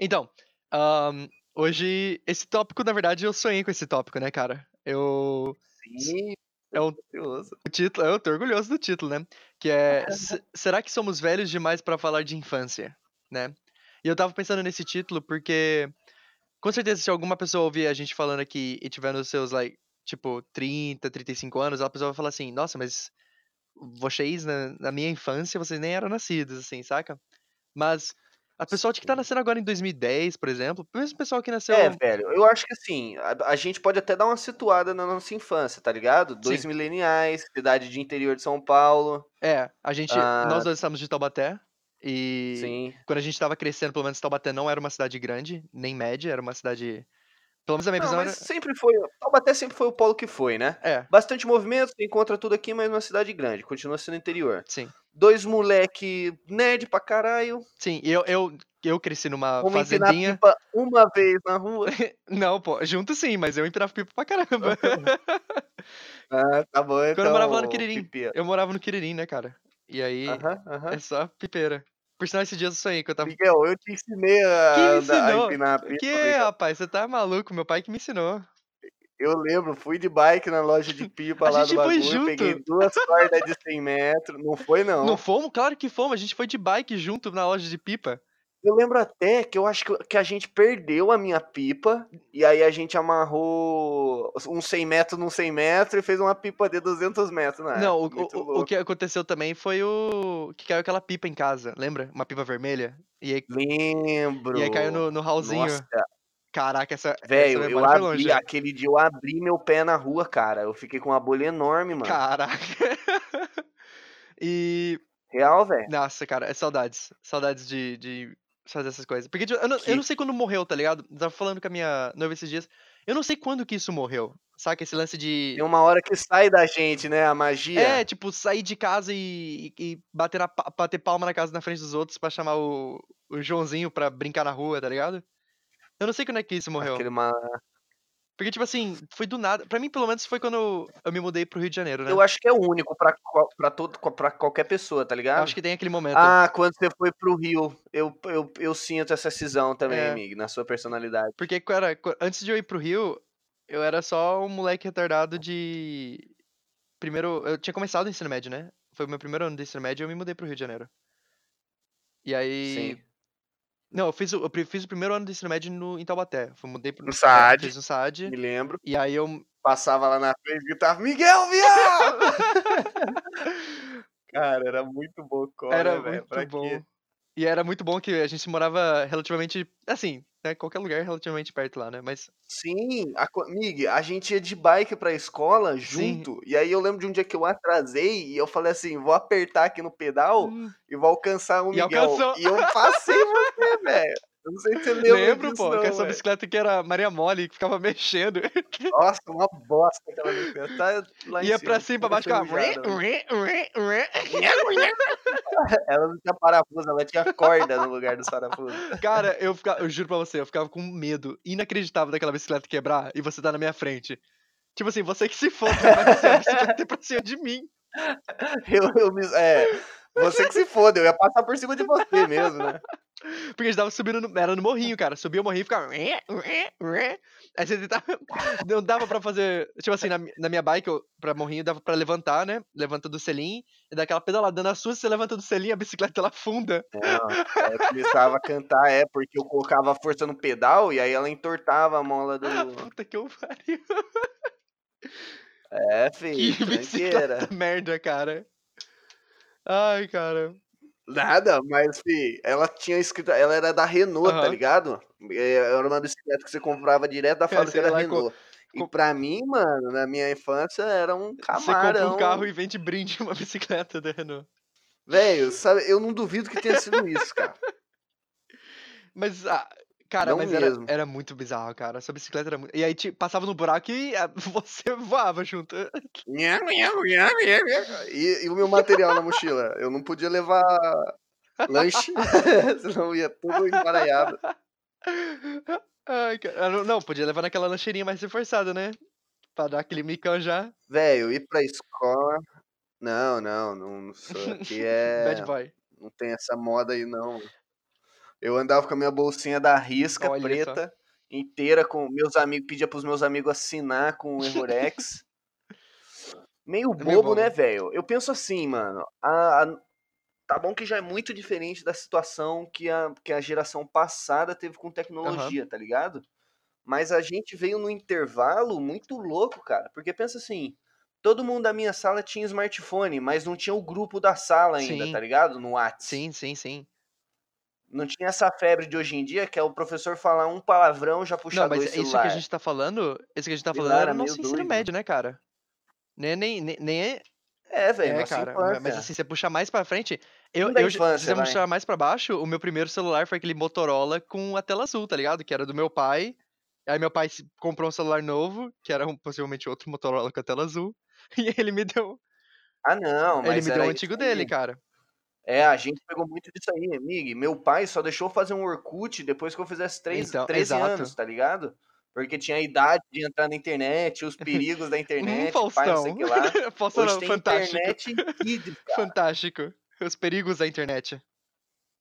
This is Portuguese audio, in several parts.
Então, ahn, hoje, esse tópico, na verdade, eu sonhei com esse tópico, né, cara? Eu. Sim, É curioso. o título, eu tô orgulhoso do título, né? Que é "Se- Será que somos velhos demais pra falar de infância? Né? E eu tava pensando nesse título porque, com certeza, se alguma pessoa ouvir a gente falando aqui e tiver nos seus, like, tipo, 30, 35 anos, a pessoa vai falar assim: Nossa, mas vocês, na, na minha infância, vocês nem eram nascidos, assim, saca? Mas a pessoa que tá nascendo agora em 2010, por exemplo, mesmo o pessoal que nasceu. É, velho, eu acho que assim, a, a gente pode até dar uma situada na nossa infância, tá ligado? Dois Sim. mileniais, cidade de interior de São Paulo. É, a gente. Ah, Nós dois estamos de Taubaté. E sim. quando a gente tava crescendo, pelo menos Taubaté não era uma cidade grande, nem média, era uma cidade. Pelo menos a minha Não, visão mas era. sempre foi. Taubaté sempre foi o polo que foi, né? É, Bastante movimento, você encontra tudo aqui, mas numa cidade grande, continua sendo interior. sim. Dois moleque nerd pra caralho, Sim, eu, eu, eu cresci numa empinar fazendinha. pipa uma vez na rua. Não, pô, junto sim, mas eu empinava pipa pra caramba. Ah, tá bom, Quando eu morava lá no então, Quiririm. Eu morava no Quiririm, né, cara? E aí, Aham, aham. é só pipeira. Por sinal, esses dias eu sonhei que eu tava. Miguel, eu te ensinei a, Quem me andar- a ensinou? empinar a pipa. Que, rapaz, você tá maluco? Meu pai que me ensinou. Eu lembro, fui de bike na loja de pipa A lá gente do foi bagulho, junto. peguei duas cordas de 100 metros, não foi não. Não fomos? Claro que fomos. A gente foi de bike junto na loja de pipa. Eu lembro até que eu acho que, que a gente perdeu a minha pipa, e aí a gente amarrou uns 100 metros num 100 metros e fez uma pipa de 200 metros na Não, o, o- o, que aconteceu também foi o. Que caiu aquela pipa em casa, lembra? Uma pipa vermelha. E aí, Lembro. e aí caiu no, no hallzinho. Nossa, Caraca, essa, velho, eu longe. abri, né? aquele dia eu abri meu pé na rua, cara, eu fiquei com uma bolha enorme, mano. Caraca. e. Real, velho. Nossa, cara, é saudades. Saudades de, de fazer essas coisas. Porque tipo, eu, não, eu não sei quando morreu, tá ligado? Eu tava falando com a minha noiva esses dias. Eu não sei quando que isso morreu. Saca? Esse lance de. Tem uma hora que sai da gente, né, a magia. É, tipo, sair de casa e, e bater, na, bater palma na casa na frente dos outros pra chamar o, o Joãozinho pra brincar na rua, tá ligado? Eu não sei quando é que isso morreu. Aquele ma- Porque, tipo assim, foi do nada. Pra mim, pelo menos, foi quando eu me mudei pro Rio de Janeiro, né? Eu acho que é único pra, pra, todo, pra qualquer pessoa, tá Eu ligado? acho que tem aquele momento. Ah, quando você foi pro Rio, eu, eu, eu sinto essa cisão também, É. amigo, na sua personalidade. Porque, cara, antes de eu ir pro Rio, eu era só um moleque retardado de. Primeiro. Eu tinha começado o ensino médio, né? Foi o meu primeiro ano do ensino médio e eu me mudei pro Rio de Janeiro. E aí. Sim. Não, eu fiz, o, eu fiz o primeiro ano do ensino médio no, em Taubaté. Fui, mudei pro. No SAD. fiz no SAD. Me lembro. E aí eu. Passava lá na frente e gritava, Miguel, viado! Cara, era muito bocó, Era né, velho? muito Pra bom. quê? E era muito bom que a gente morava relativamente. Assim, né? Qualquer lugar relativamente perto lá, né? Mas. Sim, a, Mig, a gente ia de bike pra escola Sim. junto. E aí eu lembro de um dia que eu atrasei e eu falei assim: vou apertar aqui no pedal Hum, e vou alcançar o E Miguel. alcançou. E eu passei você, velho. Eu não sei se você lembra Lembro, disso, pô, não, que essa bicicleta que era Maria Mole, que ficava mexendo. Nossa, uma bosta aquela bicicleta. Tá lá Ia cima, pra cima, pra baixo, ficava. Ela não tinha parafuso, ela tinha corda no lugar dos parafusos. Cara, eu, ficava, eu juro pra você, eu ficava com medo inacreditável daquela bicicleta quebrar e você tá na minha frente. Tipo assim, você que se foda, vai descer a bicicleta pra cima de mim. Eu, eu. É. Você que se foda, eu ia passar por cima de você mesmo, né? Porque a gente tava subindo, no, era no morrinho, cara. Subia o morrinho e ficava. Aí você tentava. Não dava pra fazer. Tipo assim, na, na minha bike, eu, pra morrinho, dava pra levantar, né? Levanta do selim e dá aquela pedalada. Na sua, você levanta do selim, a bicicleta ela afunda. Aí eu começava a cantar, é, porque eu colocava a força no pedal e aí ela entortava a mola do. Puta que eu pariu. É, Que filho, tranqueira. bicicleta merda, cara. Ai, cara. Nada, mas, fi, ela tinha escrito. Ela era da Renault, tá Aham. ligado? É, Era uma bicicleta que você comprava direto da É, fábrica da Renault. E co- pra mim, mano, na minha infância era um Você compra camarão. um carro e vende brinde uma bicicleta da Renault. Velho, sabe, eu não duvido que tenha sido isso, cara. Mas, ah, cara, Não mas era, mesmo. era muito bizarro, cara. Essa bicicleta era muito. E aí te, passava no buraco e ah, você voava junto. E, e o meu material na mochila? Eu não podia levar lanche, senão ia tudo embaralhado. Ai, cara. ah, Não, não, podia levar naquela lancheirinha mais reforçada, né? Pra dar aquele micão já. Velho, ir pra escola. Não, não, não sou. Aqui Bad é. boy. Não tem essa moda aí, não. Eu andava com a minha bolsinha da risca Olha só. preta, inteira, com meus amigos, pedia pros meus amigos assinar com o Errorex. Meio É meio bobo, né, velho? Eu penso assim, mano. a- a- tá bom que já é muito diferente da situação que a, que a geração passada teve com tecnologia, tá ligado? Mas a gente veio no intervalo muito louco, cara. Porque pensa assim, todo mundo da minha sala tinha smartphone, mas não tinha o grupo da sala ainda, Sim. tá ligado? No WhatsApp. Sim, sim, sim. Não tinha essa febre de hoje em dia, que é o professor falar um palavrão já puxar Não, mas dois isso que a gente tá falando, isso que a gente tá falando era nosso meio ensino doido. médio, né, cara? Nem, nem, nem, nem é, É, velho, é, cara. infância. Mas assim, você puxar mais pra frente. Eu, eu, já- se infância, você vai. puxar mais pra baixo, o meu primeiro celular foi aquele Motorola com a tela azul, tá ligado? Que era do meu pai. Aí meu pai comprou um celular novo, que era um- possivelmente outro Motorola com a tela azul. E ele me deu, Ah, não, mas ele me deu o antigo dele, cara. É, a gente pegou muito disso aí, Mig. Meu pai só deixou fazer um Orkut depois que eu fizesse três, Então, 13 exato. anos, tá ligado? Porque tinha a idade de entrar na internet, os perigos da internet, pai, não Faustão. sei o que lá. Faustão Hoje tem fantástico. internet kids. Fantástico. Os perigos da internet.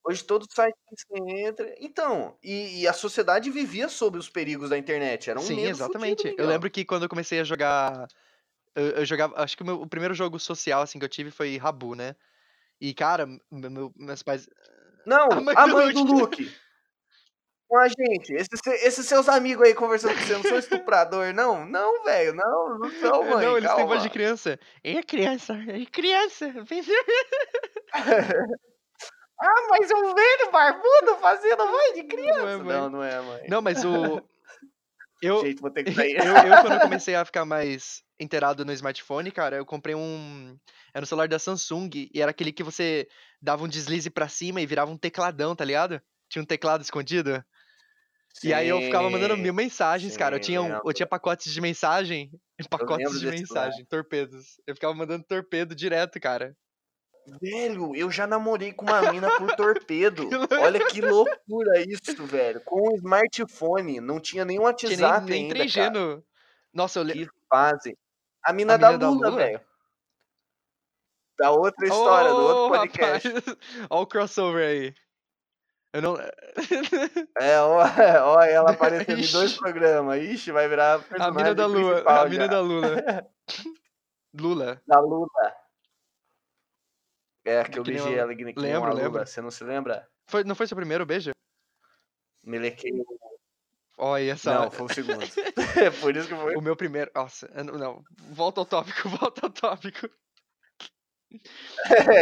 Hoje todo site que você entra. Então, e, e a sociedade vivia sob os perigos da internet. Era um Sim, exatamente. fudido, eu lembro que quando eu comecei a jogar. Eu, eu jogava. Acho que o, meu, o primeiro jogo social assim que eu tive foi Rabu, né? E, cara, meu- meus pais. Não, A mãe a do mãe do Luke. Luke. Com a gente. Esses, esses seus amigos aí conversando com você não são estuprador, não? Não, velho. Não, não são, mãe. não, eles têm calma. voz de criança. É criança, é criança. Ah, mas um velho barbudo fazendo voz de Não é, criança. mãe. Não, não é, mãe. Não, mas o. Eu, Gente, vou ter que sair. eu, eu, quando eu comecei a ficar mais inteirado no smartphone, cara, eu comprei um. Era um celular da Samsung e era aquele que você dava um deslize pra cima e virava um tecladão, tá ligado? Tinha um teclado escondido. E aí eu ficava mandando Sim, mil mensagens, cara. Eu sim, tinha, um- eu tinha pacotes de mensagem. Pacotes de mensagem, torpedos. Eu ficava mandando torpedo direto, cara. Velho, eu já namorei com uma mina por torpedo. Olha que loucura isso, velho. Com um smartphone. Não tinha nem um Tinha WhatsApp nem, nem ainda, 3G cara. no. Nossa, eu lembro. Que fase. A mina, A da, mina da Lula, Lula? velho. Da outra história, do outro podcast. rapaz! Ó o crossover aí. Eu não. É, ó, ó, ela aparecendo em dois programas. Ixi, vai virar A mina da principal A mina já. da Lula. Lula. Da Lula. É, que eu Que nem beijei eu- ela nem lembro, Lula. lembro. Você não se lembra? Foi, não foi seu primeiro beijo? Melequei. Olha só. Não, foi o segundo. É Por isso que foi. O meu primeiro. Nossa, eu não. Volta ao tópico, volta ao tópico.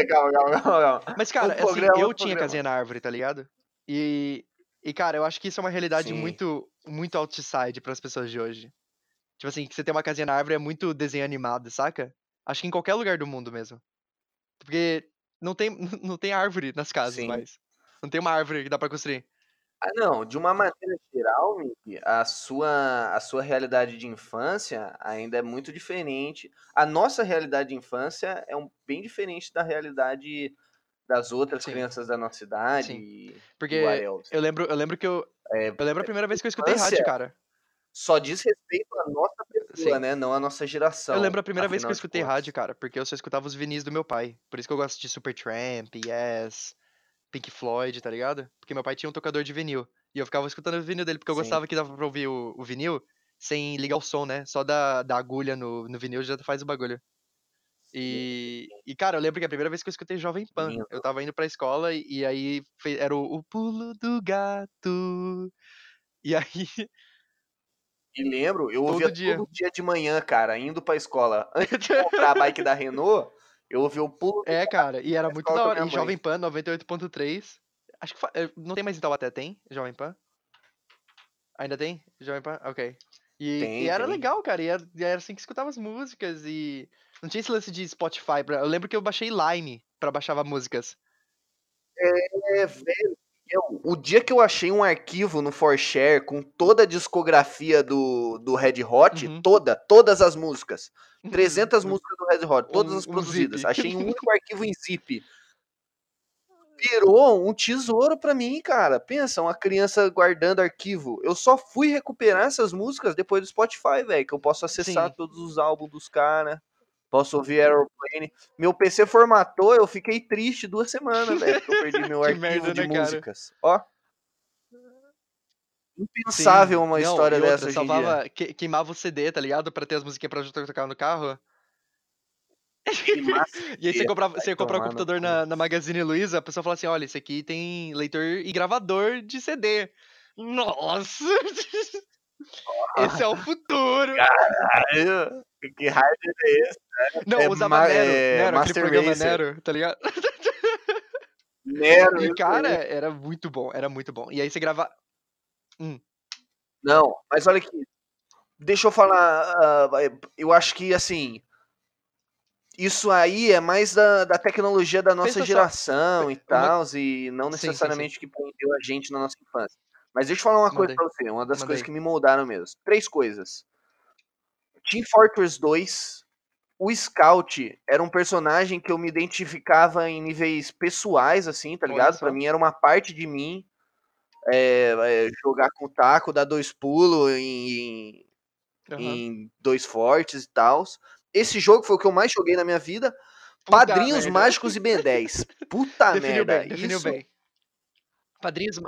Calma, calma, calma, calma. Mas, cara, assim, programa, eu tinha programa. casinha na árvore, tá ligado? E, e, cara, eu acho que isso é uma realidade Sim. muito, muito outside pras pessoas de hoje. Tipo assim, que você ter uma casinha na árvore é muito desenho animado, saca? Acho que em qualquer lugar do mundo mesmo. Porque não tem, não tem árvore nas casas Sim. mais. Não tem uma árvore que dá pra construir. Ah, não, de uma maneira geral, Mickey, a sua, a sua realidade de infância ainda é muito diferente. A nossa realidade de infância é um, bem diferente da realidade das outras Sim. crianças da nossa idade. Sim. Porque eu lembro, eu lembro que eu. É, Eu lembro a primeira vez que eu escutei rádio, cara. Só diz respeito à nossa pessoa, Sim. né? Não à nossa geração. Eu lembro a primeira vez que eu escutei rádio, cara, porque eu só escutava os vinis do meu pai. Por isso que eu gosto de Supertramp, Yes, Pink Floyd, tá ligado? Porque meu pai tinha um tocador de vinil. E eu ficava escutando o vinil dele, porque eu Sim. gostava que dava pra ouvir o, o vinil sem ligar o som, né? Só da, da agulha no, no vinil já faz o bagulho. E, e, cara, eu lembro que a primeira vez que eu escutei Jovem Pan, eu tava indo pra escola e, e aí fe- era o, o pulo do gato. E aí, E lembro, eu Todo ouvia dia. todo dia de manhã, cara, indo pra escola. Antes de comprar a bike da Renault, eu ouvia o pulo É, cara, e era muito da a hora. E Jovem Pan 98.3. Acho que fa- eh, não tem mais em Taubaté, tem? Jovem Pan? Ainda tem? Jovem Pan? Ok. E, Tem, e era tem. legal, cara. E era, e era assim que escutava as músicas. E não tinha esse lance de Spotify. Pra... Eu lembro que eu baixei Lime pra baixar músicas. É, velho. eu- o dia que eu achei um arquivo no 4Share com toda a discografia do, do Red Hot, Uhum. toda, todas as músicas, 300 Um- músicas do Red Hot, todas um- as um produzidas, zip. achei um único arquivo em zip. Virou um tesouro pra mim, cara. Pensa, uma criança guardando arquivo. Eu só fui recuperar essas músicas depois do Spotify, velho, que eu posso acessar Sim. todos os álbuns dos caras. Posso ouvir Aeroplane. Meu PC formatou, eu fiquei triste duas semanas, velho, porque eu perdi meu arquivo merda, de né, cara? músicas. Ó, Impensável Sim. uma Não, história outra, dessa salvava, que, queimava o CD, tá ligado? Pra ter as musiquinhas pra tocar no carro. e aí você comprava, você ia comprar o um computador na, na Magazine Luiza, a pessoa falava assim, olha, esse aqui tem leitor e gravador de CD. Nossa! Esse é o futuro! Caralho! Que hardware é esse? Né? Não, é usava Nero, é, Nero aquele programa Racer. Nero, tá ligado? Nero. E, cara, era muito bom, era muito bom. E aí você grava... Hum. Não, mas olha aqui. Deixa eu falar. Uh, eu acho que, assim, isso aí é mais da, da tecnologia da nossa Pensa geração só. e tal, e não necessariamente sim, sim, sim. que prendeu a gente na nossa infância. Mas deixa eu falar uma Mandei. coisa pra você, uma das Mandei. coisas que me moldaram mesmo. Três coisas. Team Fortress 2, o Scout era um personagem que eu me identificava em níveis pessoais, assim, tá ligado? Para mim era uma parte de mim. É, é, jogar com taco, dar dois pulos em, uhum. em dois fortes e tal. Esse jogo foi o que eu mais joguei na minha vida. Puta Padrinhos merda. Mágicos e Ben 10. Puta definiu merda. Bem, definiu isso... bem. Padrinhos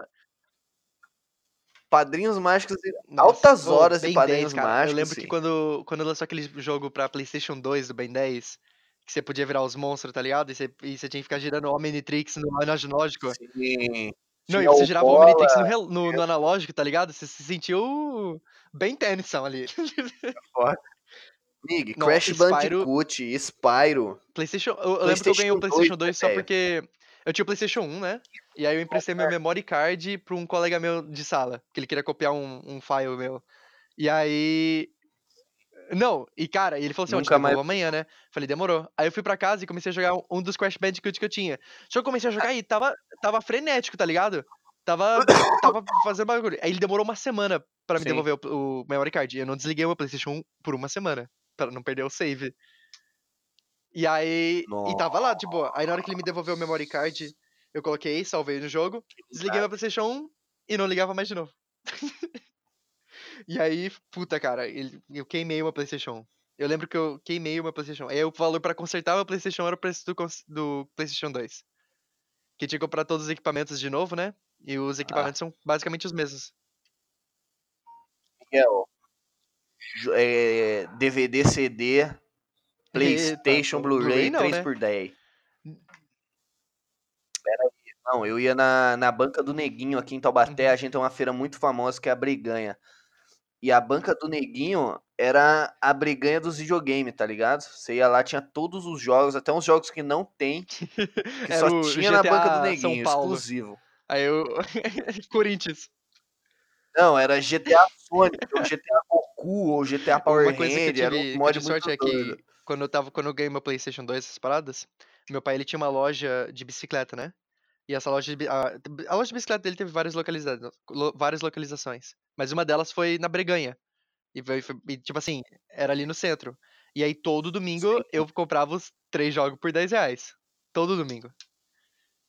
Padrinhos Mágicos e Nossa, altas horas de Padrinhos 10, Mágicos. Eu lembro sim. que quando, quando lançou aquele jogo pra PlayStation 2 do Ben 10, que você podia virar os monstros, tá ligado? E você, e você tinha que ficar girando o Omnitrix no analógico. Sim. Não, e você girava o Omnitrix no, no, no, analógico, tá ligado? Você se sentiu bem Tennyson ali. Mig, Crash Spyro... Bandicoot, Spyro. PlayStation, eu, eu lembro que eu ganhei o PlayStation 2, 2 só porque eu tinha o PlayStation 1, né? E aí eu emprestei meu memory card pra um colega meu de sala, que ele queria copiar um, um file meu. E aí. Não, e cara, ele falou assim: Nunca ó, mais... amanhã, né? Falei, demorou. Aí eu fui pra casa e comecei a jogar um dos Crash Bandicoot que eu tinha. Só que eu comecei a jogar e tava, tava frenético, tá ligado? Tava, tava fazendo bagulho. Aí ele demorou uma semana pra me Sim. devolver o, o memory card. Eu não desliguei o meu PlayStation 1 por uma semana para não perder o save. E aí. Nossa. E tava lá, de boa. Aí na hora que ele me devolveu o memory card, eu coloquei, salvei no jogo, desliguei meu PlayStation 1 e não ligava mais de novo. e aí, puta, cara, eu queimei uma PlayStation 1. Eu lembro que eu queimei uma PlayStation 1. Aí o valor para consertar o PlayStation era o preço do, do PlayStation 2. Que tinha que comprar todos os equipamentos de novo, né? E os equipamentos ah. são basicamente os mesmos. Miguel, é, DVD, CD, PlayStation, Blu-ray, Blu 3x10. Né? Não, eu ia na, na banca do Neguinho aqui em Taubaté. Uhum. A gente tem uma feira muito famosa que é a Briganha. E a banca do Neguinho era a briganha dos videogames, tá ligado? Você ia lá, tinha todos os jogos, até uns jogos que não tem, que só tinha na banca do Neguinho, exclusivo. Aí eu. Corinthians. Não, era GTA Sonic, ou GTA Goku, ou GTA Power Uma coisa Ranger, que eu tive, era um mod sorte é que quando eu tava, quando eu ganhei meu PlayStation 2, essas paradas, meu pai ele tinha uma loja de bicicleta, né? E essa loja de, a, a loja de bicicleta dele teve várias, localiza lo, várias localizações. Mas uma delas foi na Breganha. E, foi, foi, e, tipo assim, era ali no centro. E aí todo domingo Sim. eu comprava os três jogos por 10 reais. Todo domingo.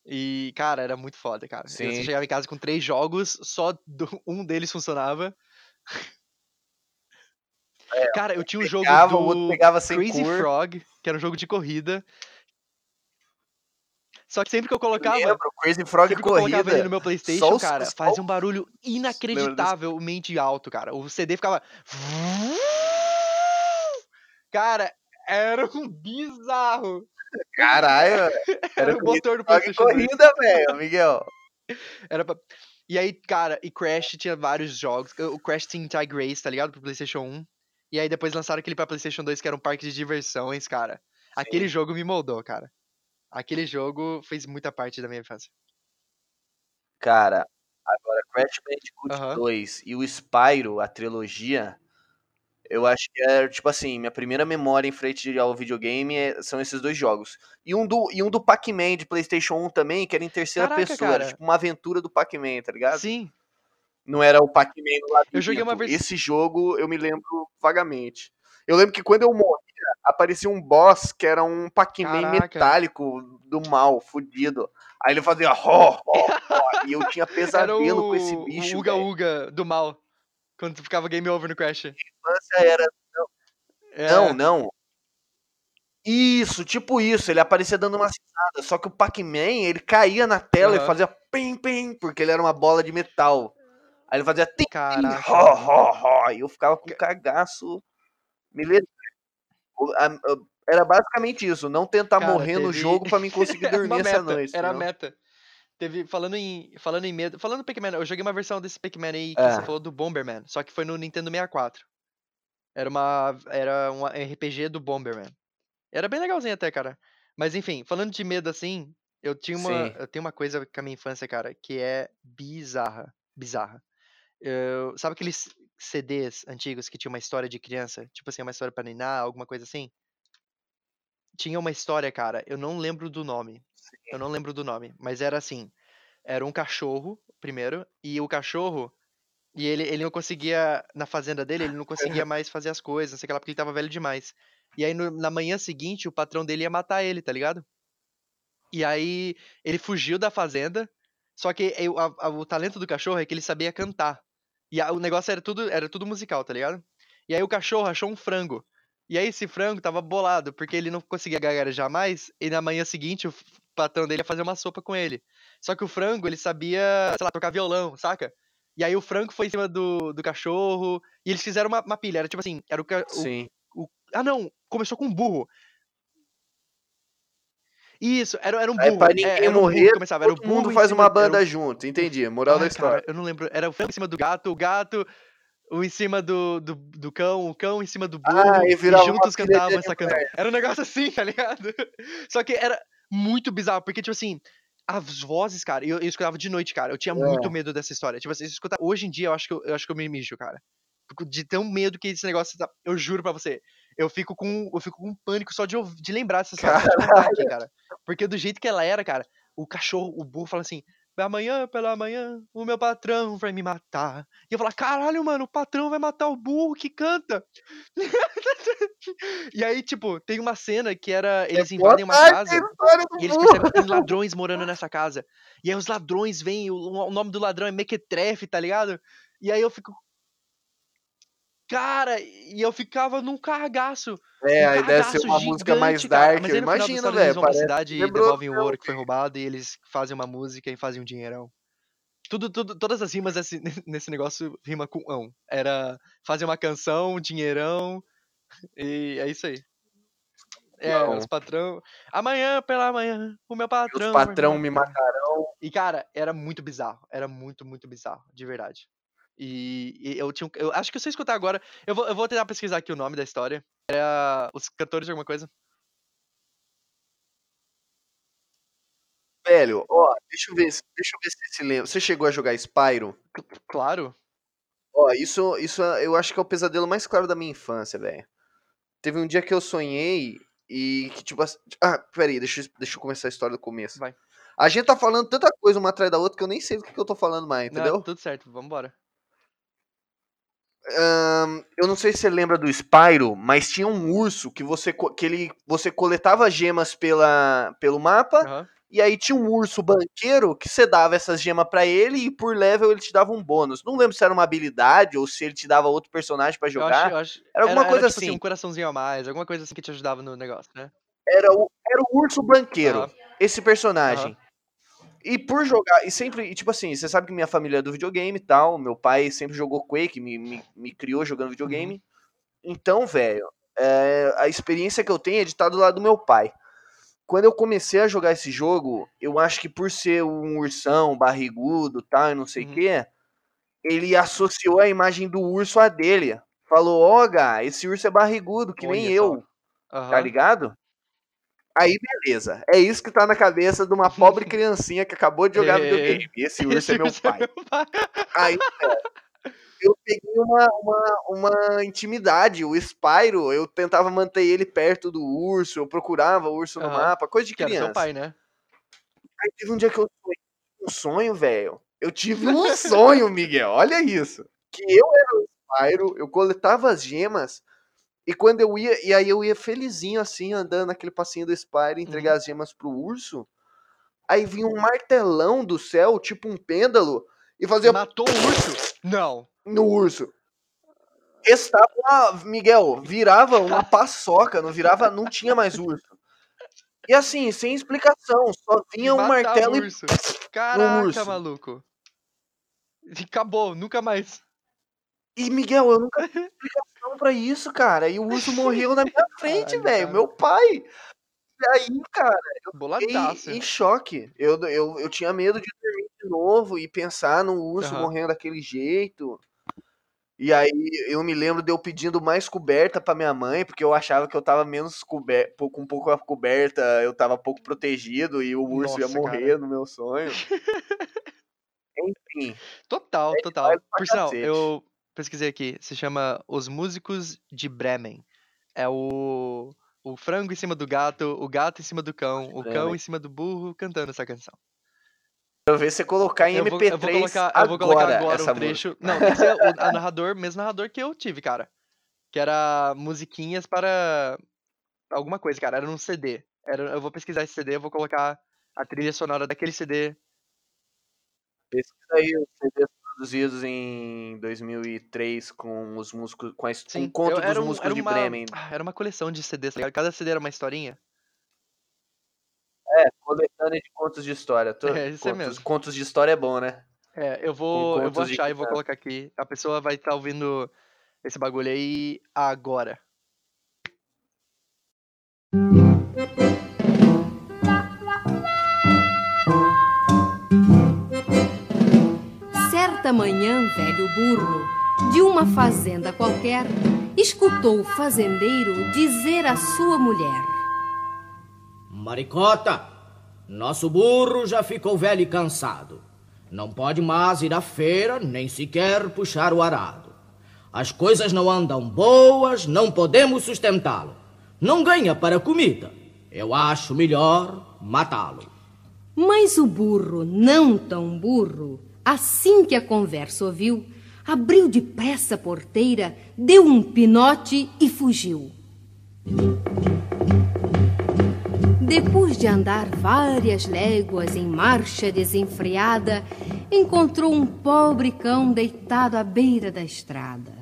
E, cara, era muito foda, cara. Sim. Eu chegava em casa com três jogos, só um deles funcionava. É, cara, eu tinha um jogo pegava, do Crazy cor. Frog, que era um jogo de corrida. Só que sempre que eu colocava. Eu lembro, Crazy Frog sempre corrida. Que eu colocava ele no meu PlayStation, os, cara, fazia um barulho inacreditavelmente alto, cara. O CD ficava. Cara, era um bizarro. Caralho, era, o motor do PlayStation. corrida, velho, Miguel. Era pra... E aí, cara, e Crash tinha vários jogos. O Crash Team Tag Race, tá ligado? Pro PlayStation 1. E aí depois lançaram aquele pra PlayStation 2 que era um parque de diversões, cara. Sim. Aquele jogo me moldou, cara. Aquele jogo fez muita parte da minha infância. Cara, agora Crash Bandicoot uhum. 2 e o Spyro, a trilogia, eu acho que é, tipo assim, minha primeira memória em frente ao videogame é, são esses dois jogos. E um do, e um do Pac-Man de PlayStation 1 também, que era em terceira Caraca, pessoa. Cara. Era tipo uma aventura do Pac-Man, tá ligado? Sim. Não era o Pac-Man lado. Eu joguei uma vez. Esse jogo eu me lembro vagamente. Eu lembro que quando eu morria, aparecia um boss que era um Pac-Man metálico do mal, fudido. Aí ele fazia ho, ho, ho, e eu tinha pesadelo o, com esse bicho. O Uga Uga do mal. Quando tu ficava game over no Crash. Era. Não, é. não, não. Isso, tipo isso. Ele aparecia dando uma cisada. Só que o Pac-Man, ele caía na tela uhum. e fazia pim, pim, porque ele era uma bola de metal. Aí ele fazia tim, Caraca. Ho, ho, ho, e eu ficava com cagaço. Me Era basicamente isso, não tentar Cara, morrer teve... no jogo para mim conseguir dormir essa noite. Era a meta. Teve, falando em, falando em medo, falando Pac-Man, eu joguei uma versão desse Pac-Man aí que é. você falou do Bomberman, só que foi no Nintendo 64. Era uma, era um RPG do Bomberman. Era bem legalzinho até, cara. Mas enfim, falando de medo assim, eu tinha uma, Sim. eu tenho uma coisa com a minha infância, cara, que é bizarra, bizarra. Eu, sabe aqueles CDs antigos que tinha uma história de criança, tipo assim, uma história para ninar, alguma coisa assim? Tinha uma história, cara, eu não lembro do nome. Eu não lembro do nome, mas era assim, era um cachorro, primeiro, e o cachorro e ele, ele não conseguia, na fazenda dele, ele não conseguia mais fazer as coisas, não sei o que lá, porque ele tava velho demais. E aí no, na manhã seguinte, o patrão dele ia matar ele, tá ligado? E aí ele fugiu da fazenda, só que a, a, o talento do cachorro é que ele sabia cantar. E a, o negócio era tudo, era tudo musical, tá ligado? E aí o cachorro achou um frango. E aí esse frango tava bolado, porque ele não conseguia gagarejar mais, e na manhã seguinte o patrão dele ia fazer uma sopa com ele. Só que o frango, ele sabia, sei lá, tocar violão, saca? E aí o frango foi em cima do, do cachorro, e eles fizeram uma, uma pilha, era tipo assim, era o, Sim. O, o, ah não, começou com um burro. Isso, era, era um burro. Aí pra ninguém é, morrer, um começava, todo mundo faz uma banda junto, entendi, moral Ai, da história. Cara, eu não lembro, era o frango em cima do gato, o gato o em cima do, do, do, cão, o cão em cima do burro, ah, e, e juntos cantavam essa canção. Era um negócio assim, tá ligado? Só que era muito bizarro, porque, tipo assim, as vozes, cara, eu, eu escutava de noite, cara, eu tinha é. muito medo dessa história. Tipo assim, escutar, hoje em dia eu acho que eu, eu, acho que eu me mijo, cara. De tão medo que esse negócio, tá, eu juro pra você, eu fico com, eu fico com pânico só de, de lembrar dessa história, aqui, cara. Porque do jeito que ela era, cara, o cachorro, o burro fala assim, amanhã pela manhã o meu patrão vai me matar. E eu falar, caralho, mano, o patrão vai matar o burro que canta. e aí, tipo, tem uma cena que era. É eles invadem uma casa e eles percebem que tem ladrões morando nessa casa. E aí os ladrões vêm, o, o nome do ladrão é Mequetrefe, tá ligado? E aí eu fico, Cara, e eu ficava num cagaço. É, um aí deve ser uma música mais dark, cara. imagina, velho. Eles vão pra cidade e devolvem o ouro que foi roubado e eles fazem uma música e fazem um dinheirão. Tudo, tudo, todas as rimas nesse, nesse negócio rima com ão. Era fazer uma canção, dinheirão, e é isso aí. É, Não. os patrão. Amanhã pela manhã, o meu patrão. Os patrão me matarão. E, cara, era muito bizarro. Era muito, muito bizarro, de verdade. E, e, eu tinha. Eu acho que se eu escutar agora. Eu vou, eu vou tentar pesquisar aqui o nome da história. Era os cantores de alguma coisa. Velho, ó, deixa eu ver, deixa eu ver se você lembra. Você chegou a jogar Spyro? Claro. Ó, isso, isso eu acho que é o pesadelo mais claro da minha infância, velho. Teve um dia que eu sonhei e que, tipo. Ah, peraí, deixa, eu, deixa eu começar a história do começo. Vai. A gente tá falando tanta coisa uma atrás da outra que eu nem sei do que, que eu tô falando mais, entendeu? Não, tudo certo, vambora eu não sei se você lembra do Spyro, mas tinha um urso que você, que ele, você coletava gemas pela, pelo mapa. Uhum. E aí tinha um urso banqueiro que você dava essas gemas para ele e por level ele te dava um bônus. Não lembro se era uma habilidade ou se ele te dava outro personagem para jogar. Eu acho, eu acho... Era alguma era, coisa era, tipo assim. assim. um coraçãozinho a mais, alguma coisa assim que te ajudava no negócio, né? Era o, era o urso banqueiro, uhum. esse personagem. Uhum. E por jogar, e sempre, e tipo assim, você sabe que minha família é do videogame e tal, meu pai sempre jogou Quake, me, me, me criou jogando videogame. Uhum. Então, velho, é, a experiência que eu tenho é de estar do lado do meu pai. Quando eu comecei a jogar esse jogo, eu acho que por ser um ursão barrigudo tal, e não sei o uhum. que, ele associou a imagem do urso a dele. Falou, ó, oh, esse urso é barrigudo, que Olha nem só. eu. Uhum. Tá ligado? Aí, beleza. É isso que tá na cabeça de uma pobre criancinha que acabou de jogar videogame. Esse urso é meu pai. Aí, é, eu peguei uma, uma, uma intimidade. O Spyro, eu tentava manter ele perto do urso, eu procurava o urso no uhum. mapa, coisa de criança. Era seu pai, né? Aí teve um dia que eu tive um sonho, velho. Eu tive um sonho, Miguel. Olha isso. Que eu era o Spyro, eu coletava as gemas e quando eu ia, e aí eu ia felizinho assim, andando naquele passinho do Spire, entregar uhum. as gemas pro urso. Aí vinha um martelão do céu, tipo um pêndulo, e fazia. Matou o urso? Não. No urso. Estava, Miguel, virava uma paçoca, não virava, não tinha mais urso. E assim, sem explicação, só vinha um martelo urso. e. Caraca, urso. maluco. E acabou, nunca mais. E, Miguel, eu nunca tive explicação pra isso, cara. E o urso morreu na minha frente, velho. Meu pai. E aí, cara, eu fiquei em choque. Eu, eu, eu tinha medo de dormir de novo e pensar no urso uhum. morrendo daquele jeito. E aí eu me lembro de eu pedindo mais coberta para minha mãe, porque eu achava que eu tava menos coberto, com um pouco a coberta, eu tava pouco protegido e o urso Nossa, ia morrer cara. no meu sonho. Enfim. Total, total. Por sinal, eu pesquisei aqui, se chama Os Músicos de Bremen. É o o frango em cima do gato, o gato em cima do cão, o cão em cima do burro cantando essa canção. Eu ver você colocar em eu MP3 vou, eu vou colocar, agora, eu vou colocar agora um trecho. Música. Não, esse é o a narrador, mesmo narrador que eu tive, cara. Que era musiquinhas para alguma coisa, cara. Era num CD. Era, eu vou pesquisar esse CD, eu vou colocar a trilha sonora daquele CD. Pesquisa aí os CDs produzidos em 2003 com os músicos, com, a, Sim, com conto dos um, músicos de Bremen. Ah, era uma coleção de CDs, tá Cada CD era uma historinha. É, coletânea de contos de história. Tô, é, isso contos, mesmo. Contos de história é bom, né? É, eu vou, eu vou achar e vou colocar aqui. A pessoa vai estar tá ouvindo esse bagulho aí agora. Certa manhã, velho burro, de uma fazenda qualquer, escutou o fazendeiro dizer à sua mulher: Maricota, nosso burro já ficou velho e cansado. Não pode mais ir à feira, nem sequer puxar o arado. As coisas não andam boas, não podemos sustentá-lo. Não ganha para comida. Eu acho melhor matá-lo. Mas o burro, não tão burro, assim que a conversa ouviu, abriu depressa a porteira, deu um pinote e fugiu. Depois de andar várias léguas em marcha desenfreada, encontrou um pobre cão deitado à beira da estrada.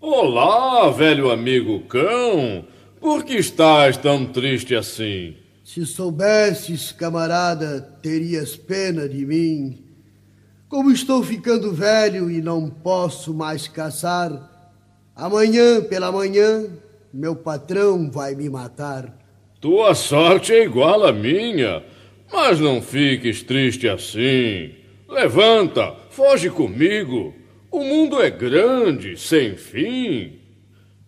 Olá, velho amigo cão! Por que estás tão triste assim? Se soubesses, camarada, terias pena de mim. Como estou ficando velho e não posso mais caçar, amanhã pela manhã meu patrão vai me matar. Tua sorte é igual à minha, mas não fiques triste assim. Levanta, foge comigo. O mundo é grande, sem fim.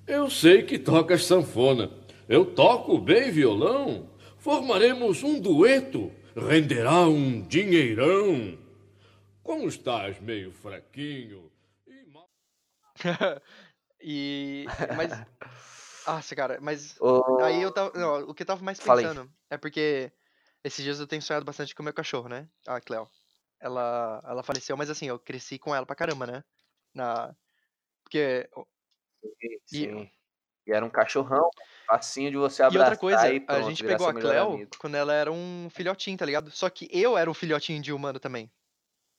Eu sei que tocas sanfona. Eu toco bem violão. Formaremos um dueto. Renderá um dinheirão. Como estás meio fraquinho e... e... Mas nossa, cara, mas oh... aí eu tava. Não, o que eu tava mais pensando é porque esses dias eu tenho sonhado bastante com o meu cachorro, né? A Cleo. Ela, ela faleceu, mas assim, eu cresci com ela pra caramba, né? Na... Porque. Sim, sim. E... e era um cachorrão, facinho de você abraçar. E outra coisa, e pronto, a gente pegou a Cleo amigo. quando ela era um filhotinho, tá ligado? Só que eu era um filhotinho de humano também.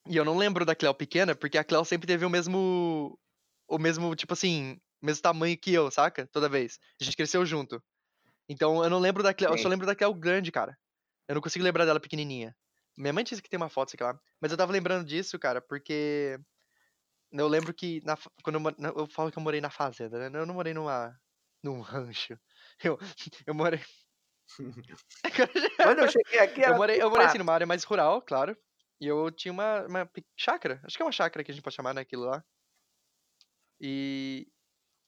E eu não lembro da Cleo pequena, porque a Cleo sempre teve o mesmo. O mesmo, tipo assim, mesmo tamanho que eu, saca? Toda vez. A gente cresceu junto. Então eu não lembro da Cleo, eu só lembro da Cleo grande, cara. Eu não consigo lembrar dela pequenininha. Minha mãe disse que tem uma foto, sei lá. Mas eu tava lembrando disso, cara, porque eu lembro que na, quando eu, eu falo que eu morei na fazenda, né? Eu não morei numa num rancho. Eu, eu morei Quando eu cheguei aqui, eu morei, eu morei assim numa área mais rural, claro. E eu tinha uma, uma chácara. Acho que é uma chácara que a gente pode chamar naquilo né, lá. E,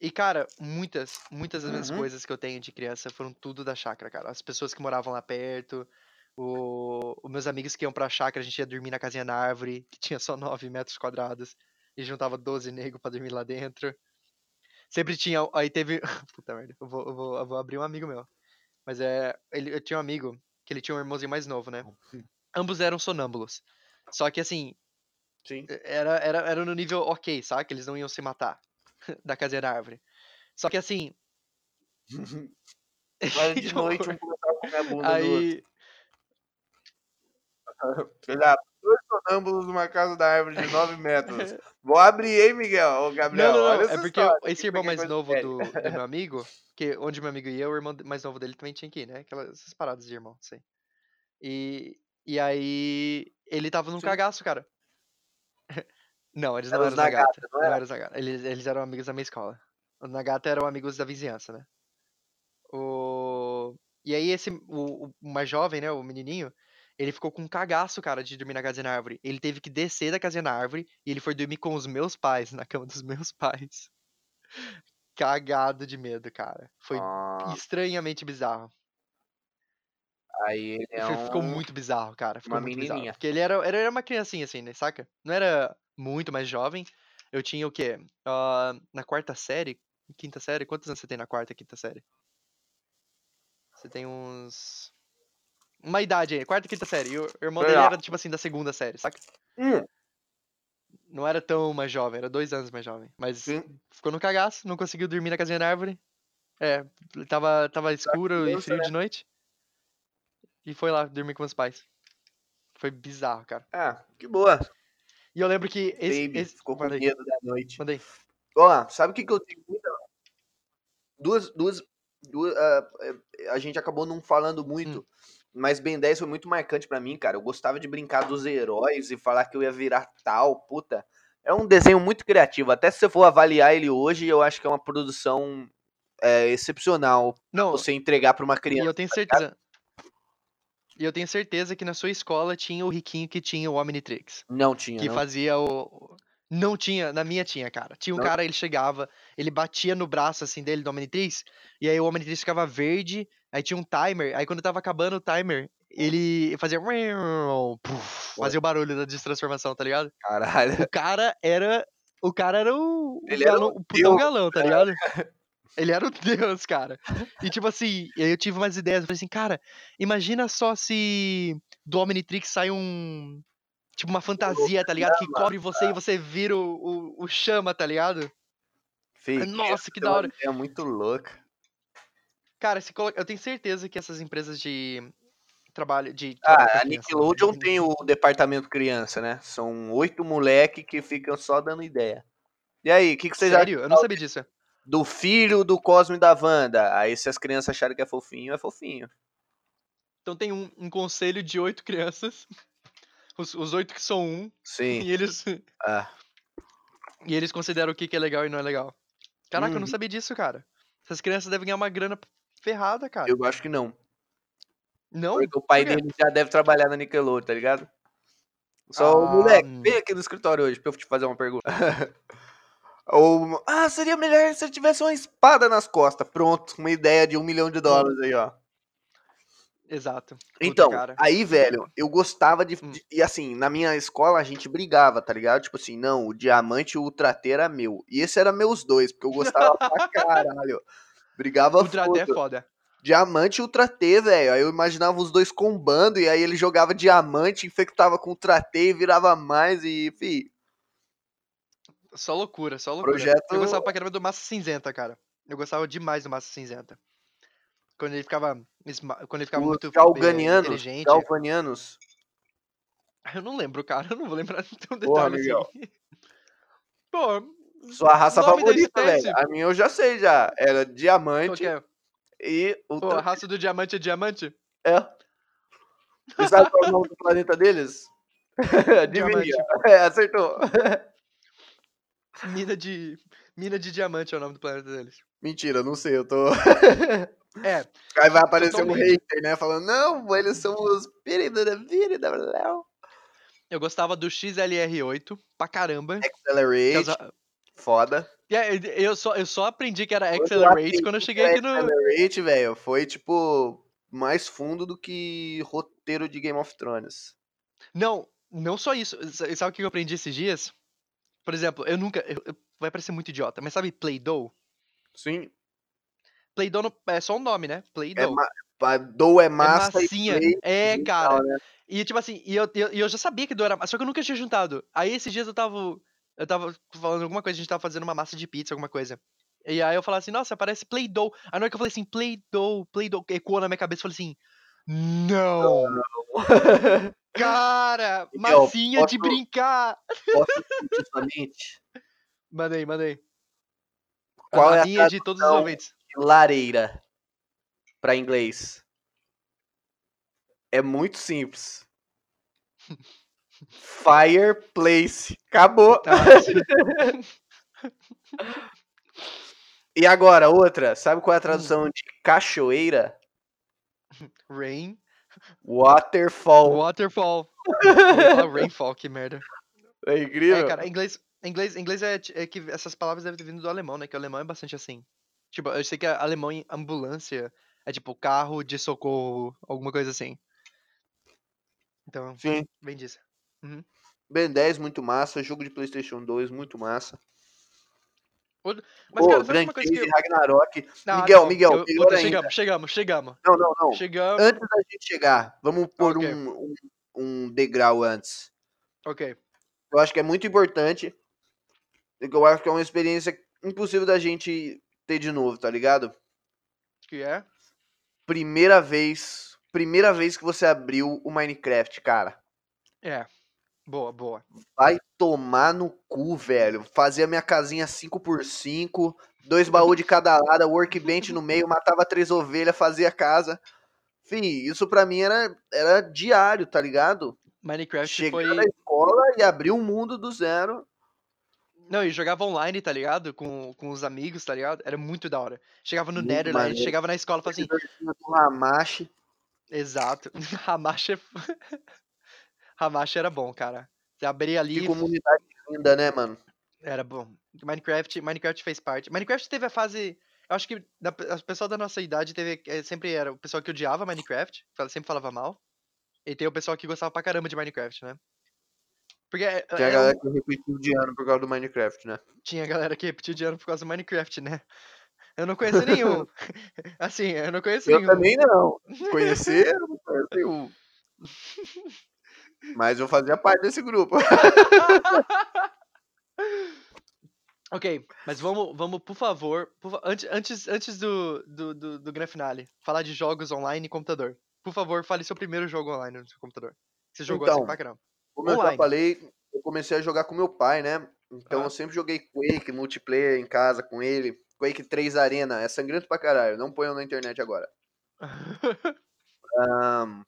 e, cara, muitas, muitas das minhas uhum. coisas que eu tenho de criança foram tudo da chácara, cara. As pessoas que moravam lá perto, o, os meus amigos que iam pra chácara, a gente ia dormir na casinha na árvore, que tinha só 9 metros quadrados, e juntava 12 negros pra dormir lá dentro. Sempre tinha. Aí teve. Puta merda, eu vou, eu vou, eu vou abrir um amigo meu. Mas é. Ele, eu tinha um amigo que ele tinha um irmãozinho mais novo, né? Ambos eram sonâmbulos. Só que assim. Sim. Era, era, era no nível ok, sabe? Que eles não iam se matar. da da árvore. Só que assim. Mas de noite um a bunda aí... Filha, dois sonâmbulos numa casa da árvore de 9 metros. Vou abrir, hein, Miguel? Ô, Gabriel, não, não, não. é porque história. esse irmão mais novo do, do, meu amigo, que onde meu amigo ia, o irmão mais novo dele também tinha que ir, né? Aquelas essas paradas de irmão, sei. E, e aí ele tava num Sim. cagaço, cara. Não, eles não Era eram os Nagata. Nagata, não Não era? eram os Nagata. Eles, eles eram amigos da minha escola. Os Nagata eram amigos da vizinhança, né? O... E aí esse, o, o mais jovem, né, o menininho, ele ficou com um cagaço, cara, de dormir na casinha na árvore. Ele teve que descer da casinha na árvore e ele foi dormir com os meus pais, na cama dos meus pais. Cagado de medo, cara. Foi Ah, estranhamente bizarro. Aí ele é Fi- Ficou um... muito bizarro, cara. Ficou uma muito bizarro. menininha. Porque ele era, ele era uma criancinha, assim, né? Saca? Não era muito mais jovem. Eu tinha o quê? Ah, na quarta série? Quinta série? Quantos anos você tem na quarta, quinta série? Você tem uns. Uma idade aí, quarta, quinta série. E o irmão dele era, tipo assim, da segunda série, saca? Hum, Não era tão mais jovem, era dois anos mais jovem. Mas Sim. ficou no cagaço, não conseguiu dormir na casinha da árvore. É, tava, tava escuro e frio né? de noite. E foi lá dormir com os pais. Foi bizarro, cara. ah, que boa. E eu lembro que esse. Baby, esse... ficou com Manda aí, medo da noite. manda aí. Ó, sabe o que, que eu tenho muita. Duas. duas, duas eh, a gente acabou não falando muito, Hum. mas Ben 10 foi muito marcante pra mim, cara. Eu gostava de brincar dos heróis e falar que eu ia virar tal, puta. É um desenho muito criativo. Até se você for avaliar ele hoje, eu acho que é uma produção é, excepcional Não, você entregar pra uma e criança. eu tenho certeza. E eu tenho certeza que na sua escola tinha o riquinho que tinha o Omnitrix. Não tinha, Que não. fazia o. Não tinha, na minha tinha, cara. Tinha um Não? cara, ele chegava, ele batia no braço assim dele do Omnitrix, e aí o Omnitrix ficava verde, aí tinha um timer, aí quando tava acabando o timer, ele fazia. puf, Fazia o barulho da destransformação, tá ligado? Caralho. O cara era. O cara era o. o Ele era galão, um o putão galão, tá ligado? Ele era o deus, cara. E tipo assim, eu tive umas ideias. Eu falei assim, cara, imagina só se do Omnitrix sai um. Tipo uma fantasia, tá ligado? Que cobre você e você vira o, o, o chama, tá ligado? Fih, Nossa, que da é uma hora. ideia muito louca. Cara, se colo- eu tenho certeza que essas empresas de trabalho. De Ah, trabalho a criança, Nickelodeon de- tem o departamento criança, né? São oito moleque que ficam só dando ideia. E aí, o que, que vocês acham Sério? Eu não sabia disso. Do filho do Cosmo e da Wanda? Aí, se as crianças acharem que é fofinho, é fofinho. Então tem um, um conselho de oito crianças. Os, os oito que são um. Sim. E eles. Ah, E eles consideram o que, que é legal e não é legal. Caraca, eu Uhum. não sabia disso, cara. Essas crianças devem ganhar uma grana ferrada, cara. eu acho que não. Não? Porque o pai dele já deve trabalhar na Nickelodeon, tá ligado? Só o moleque, Ah, vem aqui no escritório hoje pra eu te fazer uma pergunta. Ou, ah, seria melhor se ele tivesse uma espada nas costas. Pronto, uma ideia de um milhão de dólares aí, ó. Exato. Então, cara. aí, velho, eu gostava de, Hum. de- E assim, na minha escola a gente brigava, tá ligado? Tipo assim, não, o diamante e o Ultra T era meu. E esse era meus dois, porque eu gostava pra caralho. Brigava Ultra até é foda. Diamante e Ultra T, velho. Aí eu imaginava os dois combando, e aí ele jogava diamante, infectava com Ultra T e virava mais, e, fi. Só loucura, só loucura. Projeto- Eu gostava pra caramba do Massa Cinzenta, cara. Eu gostava demais do Massa Cinzenta. Quando ele ficava. Quando ele ficava Os muito. galvanianos, inteligente. galvanianos. Eu não lembro, cara. Eu não vou lembrar de Porra, detalhe Miguel. assim. Pô, Sua raça favorita, velho. A minha eu já sei já. Era diamante é? e Pô, Ultra a raça do diamante é diamante? É. Você sabe qual é o nome do planeta deles? Adivinha. É, acertou. Mina de. Mina de diamante é o nome do planeta deles. Mentira, não sei, eu tô. É, Aí vai aparecer um hater, né? Falando, não, eles são os eu gostava do XLR8 pra caramba. Accelerate, foda. É, eu só, eu só aprendi que era eu Accelerate quando eu cheguei aqui no. Accelerate, velho, foi tipo mais fundo do que roteiro de Game of Thrones. Não, não só isso. Sabe o que eu aprendi esses dias? Por exemplo, eu nunca. eu- eu- vai parecer muito idiota, mas sabe Play-Doh? Sim. Play-Doh é só um nome, né? É Play-Doh. é É massa massinha. e play É, cara. tal, né? E tipo assim, e eu, eu, eu já sabia que Dough era massa, só que eu nunca tinha juntado. Aí esses dias eu tava. Eu tava falando alguma coisa, a gente tava fazendo uma massa de pizza, alguma coisa. E aí eu falava assim, nossa, parece Play-Doh. Aí na hora que eu falei assim, Play-Doh, Play-Doh, ecoou na minha cabeça, eu falei assim, não! Cara, Miguel, massinha de brincar! Posso? Mandei, mandei. Qual a é a de todos os ouvintes. lareira para inglês? É muito simples. Fireplace. Acabou. Tá. E agora, outra. Sabe qual é a tradução de cachoeira? Rain. Waterfall. Waterfall. Rainfall, que merda. É incrível. É, cara, inglês, inglês, inglês é, é que essas palavras devem ter vindo do alemão, né? Que o alemão é bastante assim. Tipo, eu sei que a alemão em ambulância é tipo carro de socorro, alguma coisa assim. Então, Sim. vem disso. Ben 10, muito massa. Jogo de PlayStation 2, muito massa. Mas, Pô, cara, sabe Grand uma coisa que eu... Ragnarok. Ah, Miguel, não, Miguel, eu- ainda. chegamos, chegamos, chegamos. Não, não, não. Chegamos. Antes da gente chegar, vamos pôr Ok. um, um, um degrau antes. Ok. Eu acho que é muito importante. Eu acho que é uma experiência impossível da gente ter de novo, tá ligado? Que é? Primeira vez. Primeira vez que você abriu o Minecraft, cara. É. Boa, boa. Vai tomar no cu, velho. Fazia minha casinha 5x5, dois baús de cada lado, workbench no meio, matava três ovelhas, fazia casa. Fih, isso pra mim era, era diário, tá ligado? Minecraft Chegar foi. na escola e abrir um mundo do zero. Não, e jogava online, tá ligado? Com, com os amigos, tá ligado? Era muito da hora. Chegava no Muito Nether, lá, a gente maneiro. chegava na escola e falava assim, Hamashi. exato. Hamashi é... Hamashi era bom, cara. Você abria ali, Que comunidade linda, né, mano? era bom. Minecraft, Minecraft fez parte. Minecraft teve a fase... Eu acho que o pessoal da nossa idade teve, eh, sempre era o pessoal que odiava Minecraft, sempre falava mal. E tem o pessoal que gostava pra caramba de Minecraft, né? Porque é- Tinha a é um- galera que repetiu de ano por causa do Minecraft, né? tinha galera que repetiu de ano por causa do Minecraft, né? Eu não conheço nenhum. assim, eu não conheço Eu nenhum. também não. Conhecer, eu não conheço nenhum. Mas eu fazia parte desse grupo. Ok, mas vamos, vamos por favor, por antes, antes, antes do, do, do, do grande finale, falar de jogos online e computador. Por favor, fale seu primeiro jogo online no seu computador. Você jogou assim Então, pra caramba. Como eu já Online. falei, eu comecei a jogar com meu pai, né? Então Ah. eu sempre joguei Quake multiplayer em casa com ele. Quake 3 Arena, é sangrento pra caralho, não ponham na internet agora. Ahn,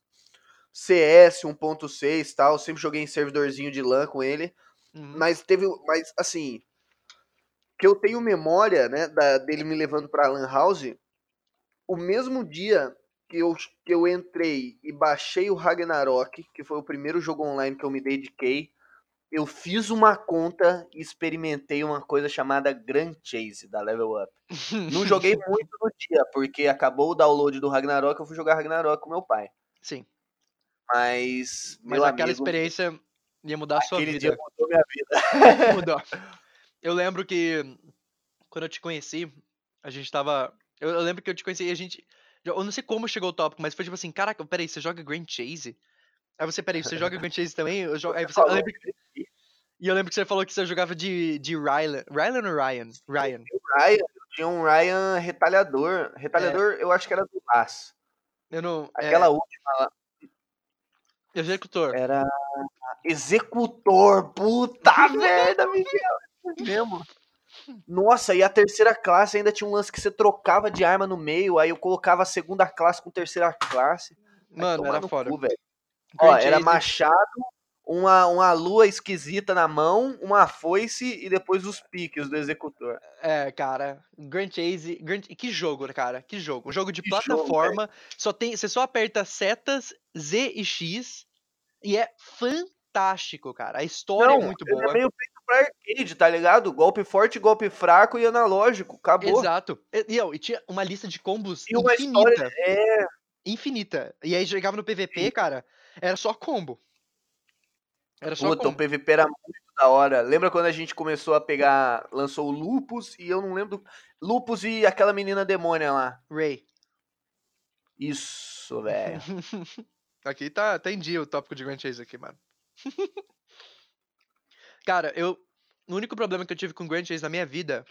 CS 1.6 e tal, sempre joguei em servidorzinho de LAN com ele. Uhum. Mas teve. Mas assim. Que eu tenho memória, né, da, dele me levando pra Lan House. O mesmo dia que eu, que eu entrei e baixei o Ragnarok, que foi o primeiro jogo online que eu me dediquei, eu fiz uma conta e experimentei uma coisa chamada Grand Chase da Level Up. Não joguei muito no dia, porque acabou o download do Ragnarok, eu fui jogar Ragnarok com meu pai. Sim, Mas, mas aquela amigo, experiência ia mudar a sua vida. dia mudou minha vida. Mudou. Eu lembro que quando eu te conheci, a gente tava. Eu, eu lembro que eu te conheci e a gente. Eu não sei como chegou o tópico, mas foi tipo assim: caraca, peraí, você joga Grand Chase? Aí você, peraí, você joga Grand Chase também? Eu jogo... Aí você, eu lembro que- E eu lembro que você falou que você jogava de, de Rylan. Rylan ou Ryan? Ryan. Ryan, eu tinha um Ryan retalhador. Retalhador, eu acho que era do Las. Eu não. é, Aquela última lá Executor. era executor. Puta merda, Miguel. é Mesmo. Nossa, e a terceira classe ainda tinha um lance que você trocava de arma no meio, aí eu colocava a segunda classe com terceira classe. Mano, era foda. cu, Ó, era machado, uma, uma lua esquisita na mão, uma foice e depois os piques do executor. É, cara, Grand Chase, Grand... que jogo, né, cara? Que jogo. Um jogo de Que jogo, plataforma, só tem, você só aperta setas Z e X e é fantástico, cara. A história é muito ele boa. É meio feito pra arcade, tá ligado? Golpe forte, golpe fraco e analógico. Acabou. Exato. E, e, e tinha uma lista de combos E infinita, história. É, infinita. E aí chegava no PVP, cara, era só combo. Era só puta, o combo. PVP era muito da hora. Lembra quando a gente começou a pegar. Lançou o Lupus e eu não lembro. Lupus e aquela menina demônia lá. Ray. Isso, velho. Aqui tá, tá em dia o tópico de Grand Chase aqui, mano. Cara, eu. O único problema que eu tive com Grand Chase na minha vida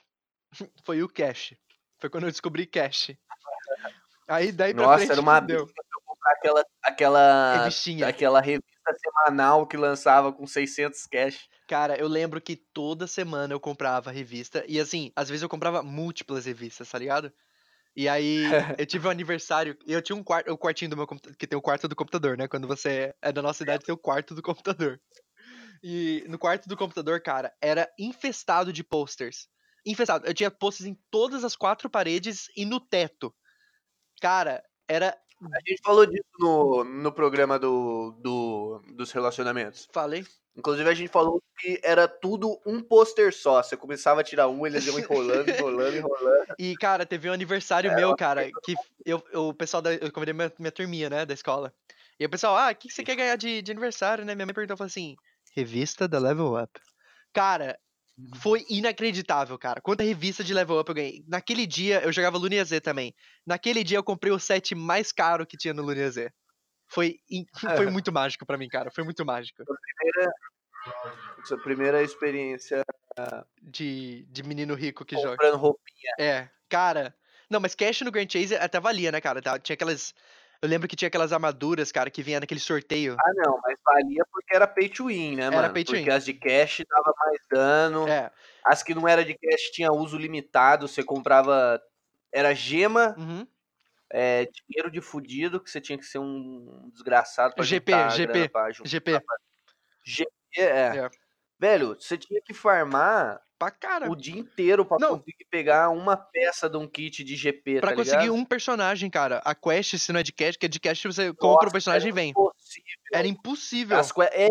foi o cache. Foi quando eu descobri cache. Aí daí pra Nossa, frente era uma fudeu. besta pra eu comprar aquela, aquela, Revistinha. aquela revista semanal que lançava com 600 cash. Cara, eu lembro que toda semana eu comprava revista. E assim, às vezes eu comprava múltiplas revistas, tá ligado? E aí, eu tive um aniversário. E eu tinha um quarto, o quartinho do meu computador. Que tem o quarto do computador, né? Quando você é da nossa idade, tem o quarto do computador. E no quarto do computador, cara, era infestado de posters. Infestado. Eu tinha posters em todas as quatro paredes e no teto. Cara, era. A gente falou disso no, no programa do, do, dos relacionamentos. Falei. Inclusive, a gente falou que era tudo um pôster só. Você começava a tirar um, eles iam enrolando, enrolando, enrolando. E, cara, teve um aniversário É, meu, eu cara, que eu, eu- o pessoal da. Eu convidei minha, minha turminha, né, da escola. E o pessoal, ah, o que, que você quer ganhar de, de aniversário, né? Minha mãe perguntou, falou assim, revista da Level Up. Cara, foi inacreditável, cara. Quanta revista de Level Up eu ganhei. Naquele dia, eu jogava Lunia Z também. Naquele dia, eu comprei o set mais caro que tinha no Lunia Z. Foi, in- foi muito mágico pra mim, cara. Foi muito mágico. Sua primeira experiência De, de menino rico que joga. comprando roupinha. É, cara. Não, mas cash no Grand Chase até valia, né, cara? Tá- Tinha aquelas. Eu lembro que tinha aquelas armaduras, cara, que vinha naquele sorteio. Ah, não, mas valia porque era pay to win, né, Era mano? pay to porque win. as de cash dava mais dano. É. As que não era de cash tinha uso limitado. Você comprava. Era gema, Uhum. é, dinheiro de fudido, que você tinha que ser um desgraçado pra GP, GP, pra GP. GP, é. É. Velho, você tinha que farmar Pra cara. o dia inteiro pra Não. conseguir pegar uma peça de um kit de GP, Pra tá conseguir ligado? um personagem, cara. A quest, se não é de cash, que é de cash, você compra o personagem e era vem. impossível. Era impossível. As É,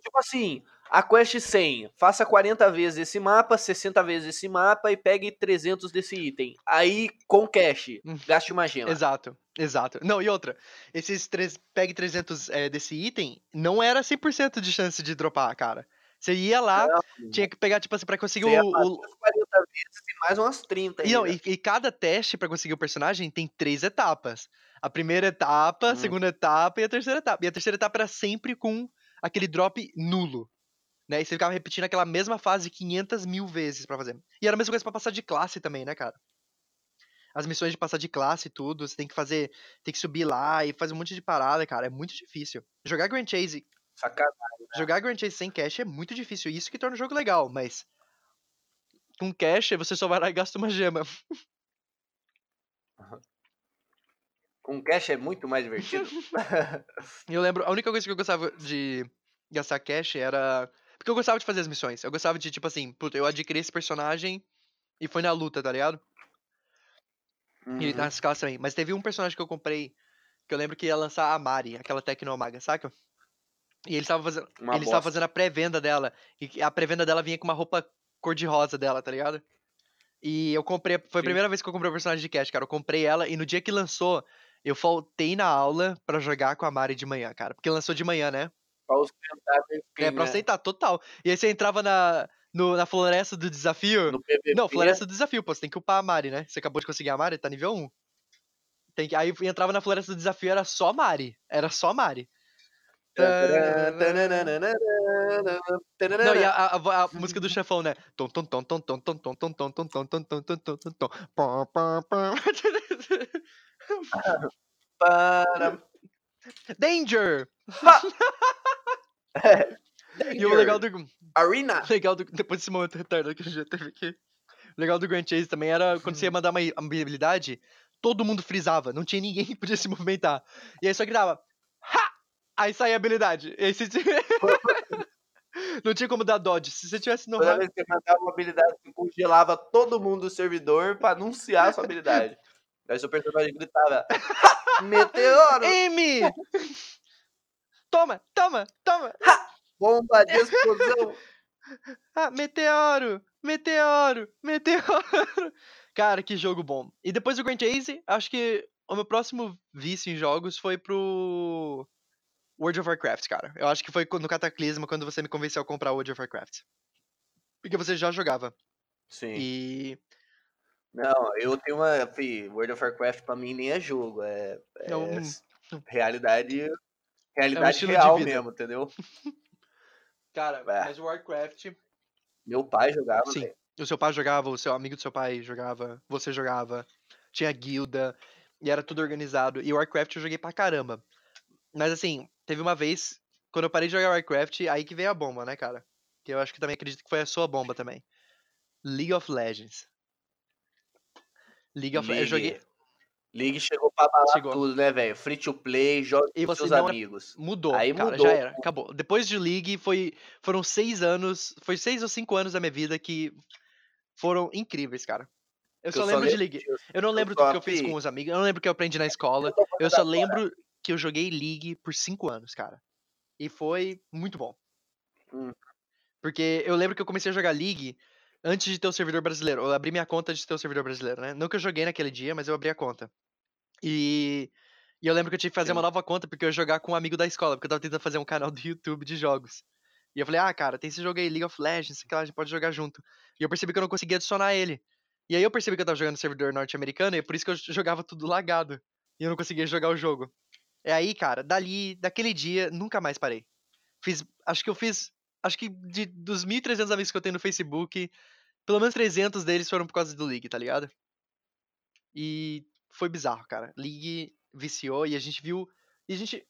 tipo assim, a quest 100, faça 40 vezes esse mapa, 60 vezes esse mapa e pegue 300 desse item. Aí, com cash, Hum. gaste uma gema. Exato, exato. Não, e outra, esses três, pegue 300 é, desse item, não era 100% de chance de dropar, cara. Você ia lá, tinha que pegar, tipo assim, pra conseguir Você o, o- as 40 vezes e mais umas 30 E, não, ainda. e, e cada teste pra conseguir o personagem tem três etapas. A primeira etapa, a Hum. segunda etapa e a terceira etapa. E a terceira etapa era sempre com aquele drop nulo. Né? E você ficava repetindo aquela mesma fase 500 mil vezes pra fazer. E era a mesma coisa pra passar de classe também, né, cara? As missões de passar de classe e tudo, você tem que fazer, tem que subir lá e fazer um monte de parada, cara. É muito difícil. Jogar Grand Chase, Sacanagem. jogar Grand Chase sem cash é muito difícil. Isso que torna o jogo legal, mas com cash você só vai lá e gasta uma gema. Com cash é muito mais divertido. E Eu lembro, a única coisa que eu gostava de gastar cash era. Porque eu gostava de fazer as missões. Eu gostava de, tipo assim, puta, eu adquiri esse personagem e foi na luta, tá ligado? E Uhum. nas classes também. Mas teve um personagem que eu comprei que eu lembro que ia lançar a Mari, aquela Tecnomaga, saca? E ele estava fazendo, Uma fazendo a pré-venda dela. E a pré-venda dela vinha com uma roupa cor-de-rosa dela, tá ligado? E eu comprei. Foi a Sim. primeira vez que eu comprei o personagem de cash, cara. Eu comprei ela e no dia que lançou, eu faltei na aula pra jogar com a Mari de manhã, cara. Porque lançou de manhã, né? Pra ostentar É, quem, pra né, aceitar, total. E aí você entrava na, no- na floresta do desafio. No PVP, Não, floresta do desafio, pô. Você tem que upar a Mari, né? Você acabou de conseguir a Mari, tá nível 1. Tem que, aí eu entrava na floresta do desafio, era só Mari. Era só Mari. Não, e a, a, a música do chefão, né? Danger! Danger. E o legal do. Arena! Legal do. Depois desse momento retardado que a gente já teve aqui. O legal do Grand Chase também era quando você ia mandar uma habilidade, todo mundo frisava, não tinha ninguém que podia se movimentar. E aí só gritava: Aí saía a habilidade. Aí você. Não tinha como dar dodge. Se você tivesse no Toda vez que você mandava uma habilidade, você congelava todo mundo do servidor pra anunciar a sua habilidade. Aí seu personagem gritava: Meteoro! Amy! Toma, toma, toma! Bomba de explosão! Ah, meteoro! Meteoro! Meteoro! Cara, que jogo bom. E depois do Grand Chase, acho que o meu próximo vício em jogos foi pro World of Warcraft, cara. Eu acho que foi no Cataclisma quando você me convenceu a comprar World of Warcraft. Porque você já jogava. Sim. E. Não, eu tenho uma. Fi, World of Warcraft pra mim nem é jogo, é. é É um- s- realidade. Realidade estilo de real mesmo, entendeu? Cara, É. mas Warcraft. Meu pai jogava. Sim. velho. O seu pai jogava, o seu amigo do seu pai jogava, você jogava, tinha guilda, e era tudo organizado. E Warcraft eu joguei pra caramba. Mas assim, teve uma vez, quando eu parei de jogar Warcraft, aí que veio a bomba, né, cara? Que eu acho que também acredito que foi a sua bomba também. League of Legends. League of Legends. Eu joguei. League. Chegou pra abalar chegou. tudo, né, velho? Free to play, joga com seus amigos. Mudou, Aí cara, mudou. já era, acabou. Depois de League, foi, foram seis anos, foi seis ou cinco anos da minha vida que foram incríveis, cara. Eu, só, eu lembro de League. Eu não lembro tudo que eu fiz com os amigos, eu não lembro o que eu aprendi na escola. Eu só lembro que eu joguei League por cinco anos, cara. E foi muito bom. Hum. Porque eu lembro que eu comecei a jogar League antes de ter o servidor brasileiro. Eu abri minha conta de ter o servidor brasileiro, né? Não que eu joguei naquele dia, mas eu abri a conta. E, e eu lembro que eu tive que fazer uma nova conta porque eu ia jogar com um amigo da escola, porque eu tava tentando fazer um canal do YouTube de jogos. E eu falei, ah, cara, tem esse jogo aí, League of Legends, que a gente pode jogar junto. E eu percebi que eu não conseguia adicionar ele. E aí eu percebi que eu tava jogando no servidor norte-americano e é por isso que eu jogava tudo lagado. E eu não conseguia jogar o jogo. É aí, cara, dali, daquele dia, nunca mais parei. Fiz, acho que eu fiz, acho que de, dos 1.300 amigos que eu tenho no Facebook, pelo menos 300 deles foram por causa do League, tá ligado? E foi bizarro, cara. League viciou e a gente viu. E a gente.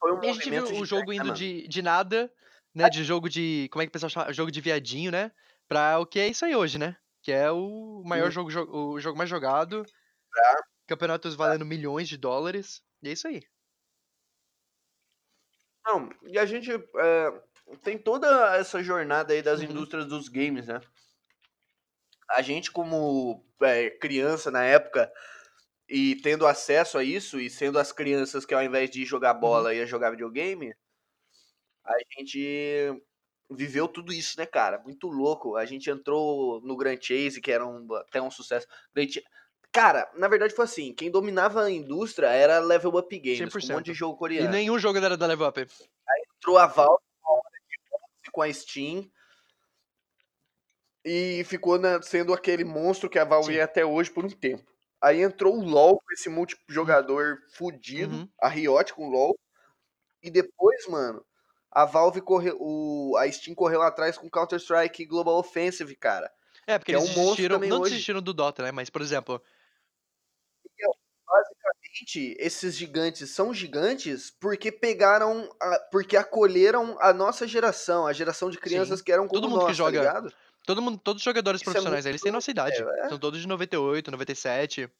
Foi um e a gente viu o jogo indo de, de nada, né? De jogo de. Como é que o pessoal chama? Jogo de viadinho, né? Pra o que é isso aí hoje, né? Que é o maior jogo, o jogo mais jogado. Pra... Campeonatos valendo milhões de dólares. E é isso aí. Não, e a gente é, tem toda essa jornada aí das uhum. indústrias dos games, né? A gente, como é, criança na época, e tendo acesso a isso, e sendo as crianças que ao invés de jogar uhum. bola uhum. ia jogar videogame, a gente viveu tudo isso, né, cara? Muito louco. A gente entrou no Grand Chase, que era um, até um sucesso. Cara, na verdade foi assim, quem dominava a indústria era Level Up Games, com um monte de jogo coreano. E nenhum jogo era da Level Up. Aí entrou a Valve com a Steam, e ficou né, sendo aquele monstro que a Valve Sim. é até hoje por um tempo. Aí entrou o LoL com esse multijogador fudido, uhum. a Riot com o LoL. E depois, mano, a Valve correu, o, a Steam correu atrás com Counter-Strike Global Offensive, cara. É, porque eles é um desistiram, não hoje. desistiram do Dota, né? Mas, por exemplo... Basicamente, esses gigantes são gigantes porque pegaram, a, porque acolheram a nossa geração, a geração de crianças Sim. que eram como Todo mundo nós, que tá joga, tá? Todo mundo, todos os jogadores Isso é profissionais, é eles têm nossa idade. É, São todos de 98, 97.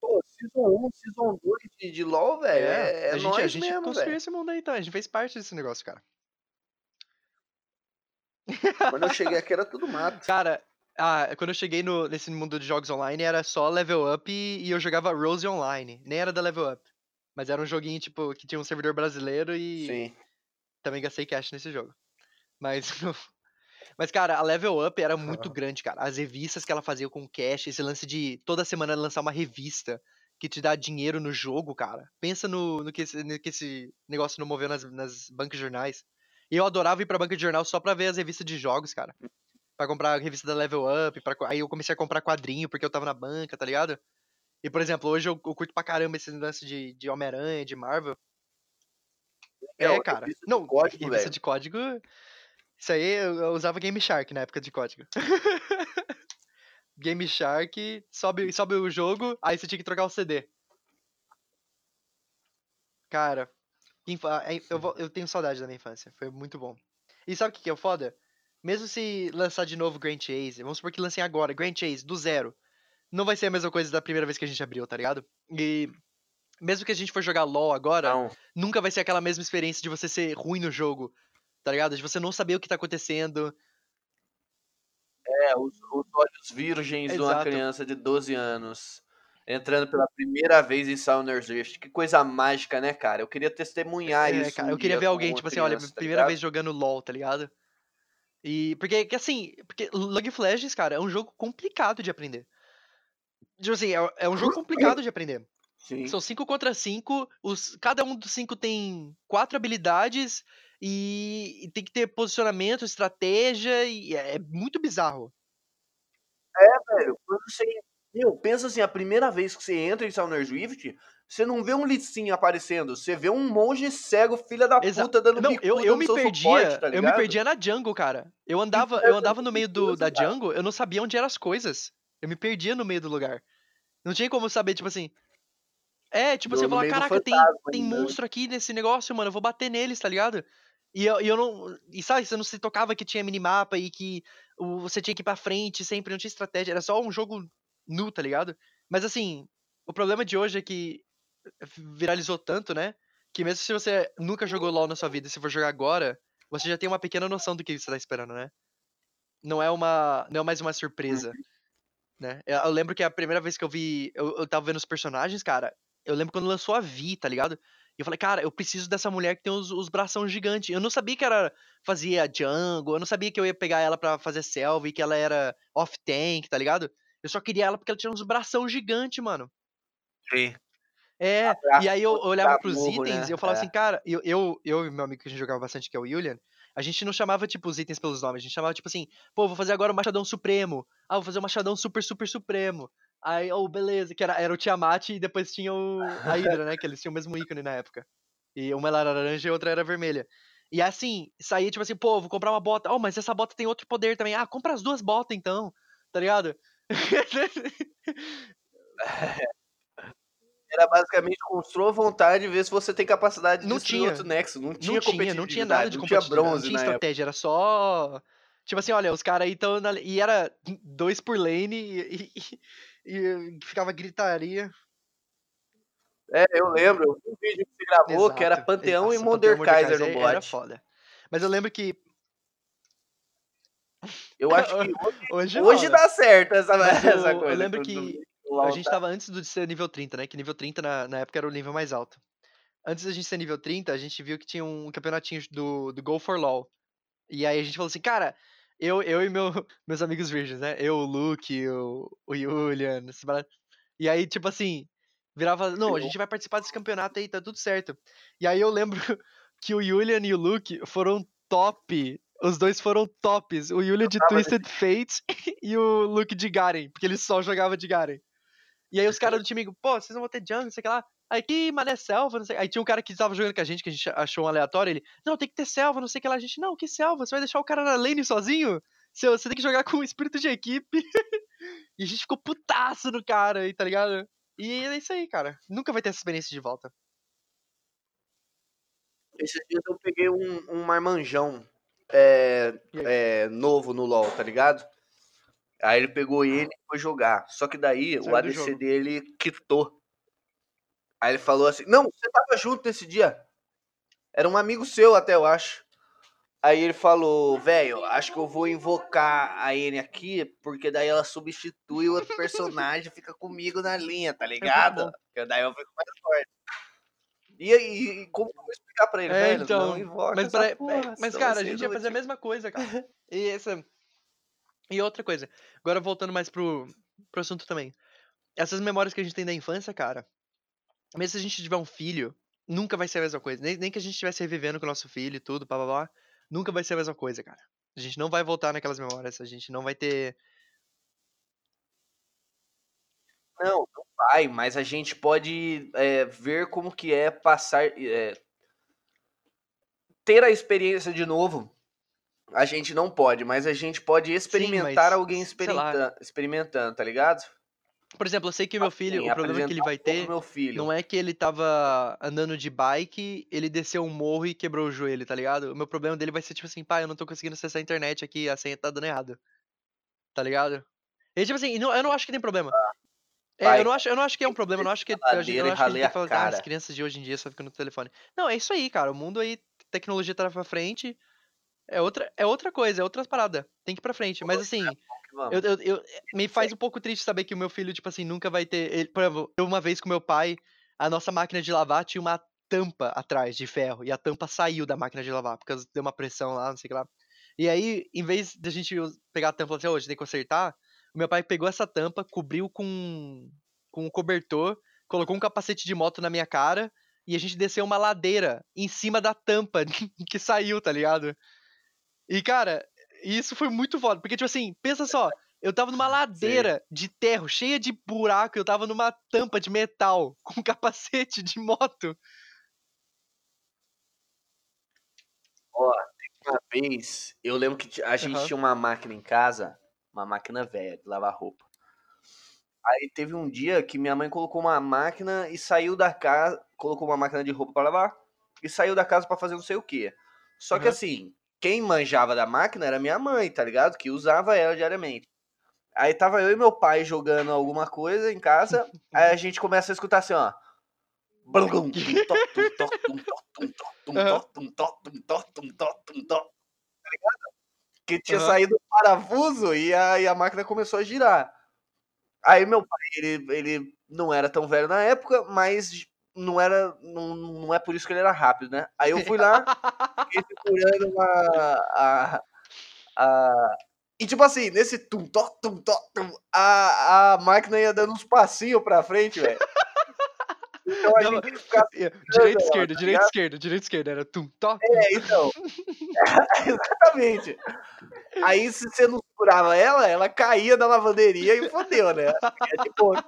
Pô, Season 1, Season 2 de, de LoL, velho, é, é, é a gente, a gente mesmo, construiu véio. esse mundo aí, tá? A gente fez parte desse negócio, cara. Quando eu cheguei aqui era tudo mato. Cara, ah, quando eu cheguei no, nesse mundo de jogos online era só level up e, e eu jogava Rose Online. Nem era da level up. Mas era um joguinho, tipo, que tinha um servidor brasileiro e. Sim. Também gastei cash nesse jogo. Mas Mas, cara, a Level Up era muito grande, cara. As revistas que ela fazia com cash, esse lance de toda semana lançar uma revista que te dá dinheiro no jogo, cara. Pensa no, no, que, esse, no que esse negócio não moveu nas, nas bancas de jornais. E eu adorava ir pra banca de jornal só pra ver as revistas de jogos, cara. Pra comprar a revista da Level Up. Pra... Aí eu comecei a comprar quadrinho porque eu tava na banca, tá ligado? E, por exemplo, hoje eu, eu curto pra caramba esse lance de, de Homem-Aranha, de Marvel. É, é cara. Não, código, revista véio. de código isso aí eu usava Game Shark na época de código. Game Shark, sobe, sobe o jogo, aí você tinha que trocar o CD. Cara, eu, vou, eu tenho saudade da minha infância, foi muito bom. E sabe o que, que é o foda? Mesmo se lançar de novo Grand Chase, vamos supor que lancem agora, Grand Chase, do zero, não vai ser a mesma coisa da primeira vez que a gente abriu, tá ligado? E mesmo que a gente for jogar LoL agora, não. nunca vai ser aquela mesma experiência de você ser ruim no jogo tá ligado? De você não saber o que tá acontecendo. É, os, os olhos virgens Exato. de uma criança de 12 anos entrando pela primeira vez em Sounders Rift. Que coisa mágica, né, cara? Eu queria testemunhar é, isso. Cara, um eu queria ver alguém, tipo assim, olha, tá primeira ligado? vez jogando LoL, tá ligado? E porque que assim, porque of Legends, cara, é um jogo complicado de aprender. Tipo assim, é, é um jogo complicado de aprender. Sim. São 5 contra 5, os cada um dos cinco tem quatro habilidades e, e tem que ter posicionamento, estratégia, e é, é muito bizarro. É, velho, quando você. Meu, pensa assim, a primeira vez que você entra em Summoner's Rift, você não vê um Lich aparecendo, você vê um monge cego, filha da Exa puta, dando Não, eu, eu me perdia, suporte, tá eu me perdia na jungle, cara. Eu andava, eu andava no meio do, da jungle, eu não sabia onde eram as coisas. Eu me perdia no meio do lugar. Não tinha como saber, tipo assim. É, tipo, você fala, caraca, tem, tem monstro aqui nesse negócio, mano, eu vou bater neles, tá ligado? E eu, e eu não. E sabe, você não se tocava que tinha minimapa e que você tinha que ir pra frente sempre, não tinha estratégia, era só um jogo nu, tá ligado? Mas assim, o problema de hoje é que viralizou tanto, né? Que mesmo se você nunca jogou LoL na sua vida e se for jogar agora, você já tem uma pequena noção do que você tá esperando, né? Não é uma. Não é mais uma surpresa. Uhum. Né? Eu lembro que a primeira vez que eu vi. Eu, eu tava vendo os personagens, cara. Eu lembro quando lançou a Vi, tá ligado? E eu falei, cara, eu preciso dessa mulher que tem os, os bração gigantes. Eu não sabia que ela fazia jungle, eu não sabia que eu ia pegar ela para fazer selva e que ela era off-tank, tá ligado? Eu só queria ela porque ela tinha uns bração gigantes, mano. Sim. É, e aí eu, olhava pros morro, itens né? e eu falava é. assim, cara, eu, eu, eu e meu amigo que a gente jogava bastante, que é o Julian, a gente não chamava, tipo, os itens pelos nomes, a gente chamava, tipo assim, pô, vou fazer agora o Machadão Supremo. Ah, vou fazer o Machadão Super, Super Supremo. Aí, oh, beleza, que era, era o Tiamat e depois tinha o, a Hydra, né? Que eles tinham o mesmo ícone na época. E uma era laranja e outra era vermelha. E assim, saía tipo assim, pô, vou comprar uma bota. Oh, mas essa bota tem outro poder também. Ah, compra as duas botas então, tá ligado? Era basicamente construa vontade e ver se você tem capacidade de não tinha outro Nexo. Não tinha, não tinha, não tinha nada de não tinha bronze, não tinha estratégia, era só. Tipo assim, olha, os caras aí estão. Na... E era dois por lane e, e, e ficava gritaria. É, eu lembro, eu vi um vídeo que você gravou Exato. que era Panteão Nossa, e Monderkaiser no bot. Era foda. Mas eu lembro que. Eu acho que hoje, hoje, hoje dá certo essa, essa coisa. Eu lembro que a gente tava antes de ser nível 30, né? Que nível 30 na, na época era o nível mais alto. Antes da gente ser nível 30, a gente viu que tinha um campeonatinho do, do Go for LOL. E aí a gente falou assim, cara, eu, eu e meu, meus amigos virgens, né? Eu, o Luke, o, o Julian, e aí, tipo assim, virava, não, a gente vai participar desse campeonato aí, tá tudo certo. E aí eu lembro que o Julian e o Luke foram top. Os dois foram tops. O Julian de Twisted Fate e o Luke de Garen, porque ele só jogava de Garen. E aí os caras do time, pô, vocês não vão ter jungle, não sei o que lá. Aí que mané selva, não sei. Aí tinha um cara que tava jogando com a gente, que a gente achou um aleatório, ele, não, tem que ter selva, não sei o que lá. A gente, não, que selva? Você vai deixar o cara na lane sozinho? Você, você tem que jogar com o espírito de equipe. e a gente ficou putaço no cara aí, tá ligado? E é isso aí, cara. Nunca vai ter essa experiência de volta. Esses dias eu peguei um, um marmanjão é, é, novo no LoL, tá ligado? Aí ele pegou ele e foi jogar. Só que daí Saiu o ADC dele quitou. Aí ele falou assim: Não, você tava junto nesse dia. Era um amigo seu, até eu acho. Aí ele falou: Velho, acho que eu vou invocar a N aqui, porque daí ela substitui o outro personagem fica comigo na linha, tá ligado? Porque daí eu fico mais forte. E aí, como eu vou explicar pra ele, é, velho? Então, não invoca mas, pra, porra, mas cara, a gente ia fazer a mesma coisa, cara. E essa e outra coisa, agora voltando mais pro, pro assunto também. Essas memórias que a gente tem da infância, cara, mesmo se a gente tiver um filho, nunca vai ser a mesma coisa. Nem, nem que a gente estivesse revivendo com o nosso filho e tudo, blá blá blá, nunca vai ser a mesma coisa, cara. A gente não vai voltar naquelas memórias, a gente não vai ter. Não, não vai, mas a gente pode é, ver como que é passar. É, ter a experiência de novo a gente não pode, mas a gente pode experimentar Sim, alguém experimentando, experimentando, tá ligado? Por exemplo, eu sei que o meu filho, assim, o problema que ele vai ter não é que ele tava andando de bike, ele desceu um morro e quebrou o joelho, tá ligado? O meu problema dele vai ser tipo assim, pai, eu não tô conseguindo acessar a internet aqui, a senha tá dando errado. Tá ligado? E tipo assim, eu não acho que tem problema. Ah, é, eu, não acho, eu não acho que é um problema, eu não acho que, eu não acho que a gente que falar, ah, as crianças de hoje em dia só ficam no telefone. Não, é isso aí, cara. O mundo aí, tecnologia tá pra frente é outra, é outra coisa, é outra parada. Tem que ir pra frente. Mas assim, eu, eu, eu, me faz um pouco triste saber que o meu filho, tipo assim, nunca vai ter. Ele, por exemplo, eu uma vez com meu pai, a nossa máquina de lavar tinha uma tampa atrás de ferro. E a tampa saiu da máquina de lavar, porque deu uma pressão lá, não sei o que lá. E aí, em vez de a gente pegar a tampa e falar assim, hoje oh, tem que consertar, o meu pai pegou essa tampa, cobriu com, com um cobertor, colocou um capacete de moto na minha cara e a gente desceu uma ladeira em cima da tampa que saiu, tá ligado? E, cara, isso foi muito foda. Porque, tipo assim, pensa só. Eu tava numa ladeira Sim. de terra cheia de buraco, eu tava numa tampa de metal com capacete de moto. Ó, uma vez, eu lembro que a gente uhum. tinha uma máquina em casa, uma máquina velha de lavar roupa. Aí teve um dia que minha mãe colocou uma máquina e saiu da casa, colocou uma máquina de roupa para lavar e saiu da casa para fazer não sei o que. Só uhum. que assim, quem manjava da máquina era minha mãe, tá ligado? Que usava ela diariamente. Aí tava eu e meu pai jogando alguma coisa em casa, aí a gente começa a escutar assim, ó. Que tinha saído o parafuso e a, e a máquina começou a girar. Aí meu pai, ele, ele não era tão velho na época, mas não era. Não, não é por isso que ele era rápido, né? Aí eu fui lá, fiquei segurando a, a, a. E tipo assim, nesse tum, tum, tum, tum, a, a máquina ia dando uns passinhos pra frente, velho. Então a não, gente ficava. Direita, esquerda, tá direita, esquerda, direita, esquerda. Era tum, tó. É, então. Exatamente. Aí se você não segurava ela, ela caía da lavanderia e fodeu, né? É ponta.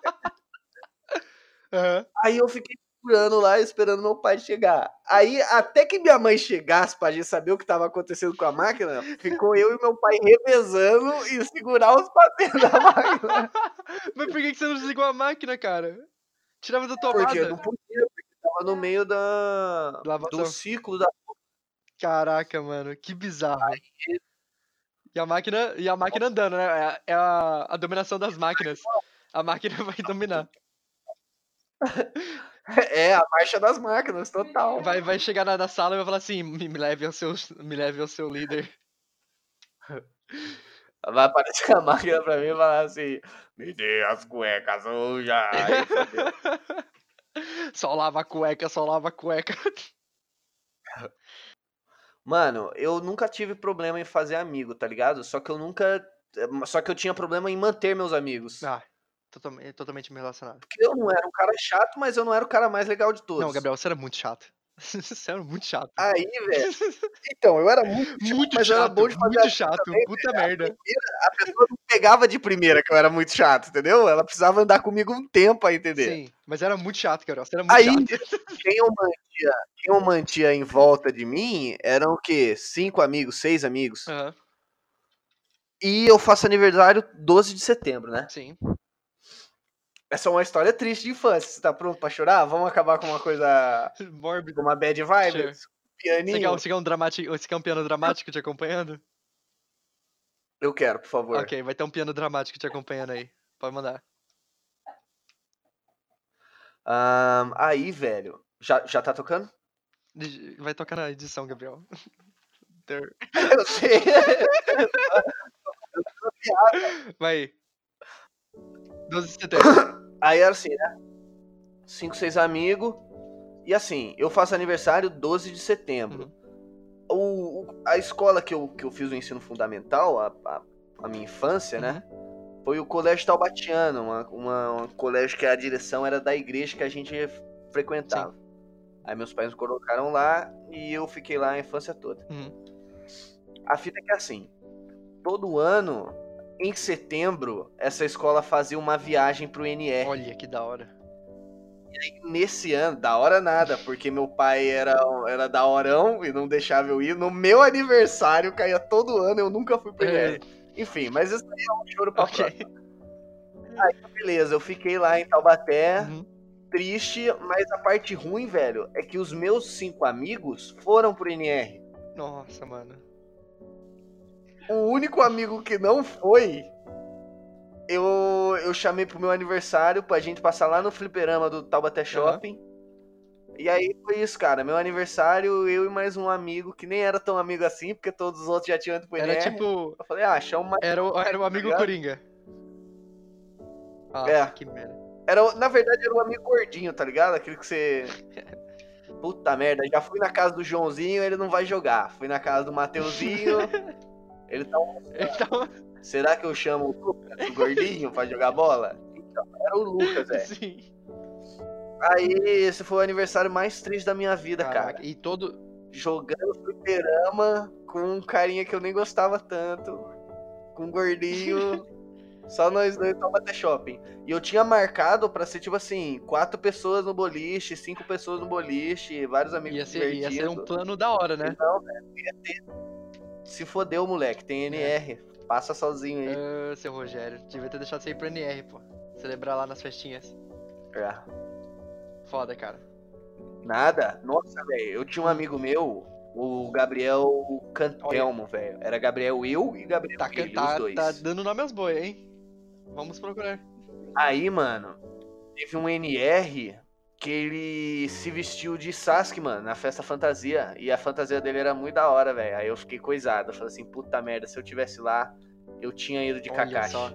Uhum. Aí eu fiquei procurando lá, esperando meu pai chegar. Aí, até que minha mãe chegasse pra gente saber o que estava acontecendo com a máquina, ficou eu e meu pai revezando e segurar os patentes da máquina. Mas por que você não desligou a máquina, cara? Tirava da tomada. Porque não podia, porque tava no meio da... do ciclo da... Caraca, mano, que bizarro. Aí... E a máquina, e a máquina andando, né? É, é a, a dominação das máquinas. A máquina vai dominar. É, a marcha das máquinas, total. Vai, vai chegar na, na sala e vai falar assim: me, me, leve ao seu, me leve ao seu líder. Vai aparecer a máquina pra mim e falar assim: me dê as cuecas sujas. só lava a cueca, só lava a cueca. Mano, eu nunca tive problema em fazer amigo, tá ligado? Só que eu nunca. Só que eu tinha problema em manter meus amigos. Ah, Totalmente, totalmente me relacionado. Porque eu não era um cara chato, mas eu não era o cara mais legal de todos. Não, Gabriel, você era muito chato. Você era muito chato. Aí, velho. Então, eu era muito, muito chato, mas chato, era bom de fazer muito chato, também, puta merda. A, pessoa não pegava de primeira que eu era muito chato, entendeu? Ela precisava andar comigo um tempo a entender. Sim, mas era muito chato, Gabriel. Você era muito Aí, chato. Quem eu, mantia, quem eu mantia em volta de mim eram o quê? Cinco amigos, seis amigos. Uhum. E eu faço aniversário 12 de setembro, né? Sim. Essa é uma história triste de infância. Você tá pronto pra chorar? Vamos acabar com uma coisa. Mórbida. Uma bad vibe? Sure. Pianinho. Você quer, você, quer um você quer um piano dramático te acompanhando? Eu quero, por favor. Ok, vai ter um piano dramático te acompanhando aí. Pode mandar. Um, aí, velho. Já, já tá tocando? Vai tocar na edição, Gabriel. Eu sei. vai. 12 de setembro. Aí era assim, né? Cinco, seis amigos. E assim, eu faço aniversário 12 de setembro. Uhum. O, o, a escola que eu, que eu fiz o ensino fundamental, a, a, a minha infância, né? uhum. né? Foi o Colégio Taubatiano, uma, uma, um colégio que a direção era da igreja que a gente frequentava. Sim. Aí meus pais me colocaram lá e eu fiquei lá a infância toda. Uhum. A fita é que é assim, todo ano em setembro, essa escola fazia uma viagem pro NR. Olha que da hora. E aí, nesse ano, da hora nada, porque meu pai era, era da horão e não deixava eu ir. No meu aniversário, caía todo ano, eu nunca fui pro NR. É. Enfim, mas isso aí é um choro pra okay. Aí, beleza, eu fiquei lá em Taubaté, uhum. triste, mas a parte ruim, velho, é que os meus cinco amigos foram pro NR. Nossa, mano. O único amigo que não foi, eu, eu chamei pro meu aniversário pra gente passar lá no fliperama do Taubaté Shopping. Uhum. E aí foi isso, cara. Meu aniversário, eu e mais um amigo, que nem era tão amigo assim, porque todos os outros já tinham ido pro Era tipo. Eu falei, ah, chama mais. Era, o, era o amigo tá Coringa. Ah, é. que merda. Era, na verdade, era um amigo gordinho, tá ligado? Aquele que você. Puta merda, já fui na casa do Joãozinho, ele não vai jogar. Fui na casa do Mateuzinho. Ele tá. Então... Será que eu chamo o Lucas, o gordinho, pra jogar bola? Então, era o Lucas, é. Sim. Aí, esse foi o aniversário mais triste da minha vida, Caraca, cara. E todo. Jogando fliperama com um carinha que eu nem gostava tanto. Com um gordinho. Só nós dois no até shopping. E eu tinha marcado pra ser, tipo assim, quatro pessoas no boliche, cinco pessoas no boliche, vários amigos ia ser, ia ser um plano da hora, né? Não, né? Ia ter se fodeu, moleque. Tem NR. É. Passa sozinho aí. Uh, seu Rogério. Devia ter deixado você ir pro NR, pô. Celebrar lá nas festinhas. É. Foda, cara. Nada? Nossa, velho. Eu tinha um amigo meu, o Gabriel Cantelmo, velho. Era Gabriel eu e Gabriel tá, Filho, tá, os dois. Tá dando nome aos boi, hein? Vamos procurar. Aí, mano, teve um NR que ele se vestiu de Sasuke, mano, na festa fantasia. E a fantasia dele era muito da hora, velho. Aí eu fiquei coisado. Eu falei assim, puta merda, se eu tivesse lá, eu tinha ido de Olha Kakashi. só.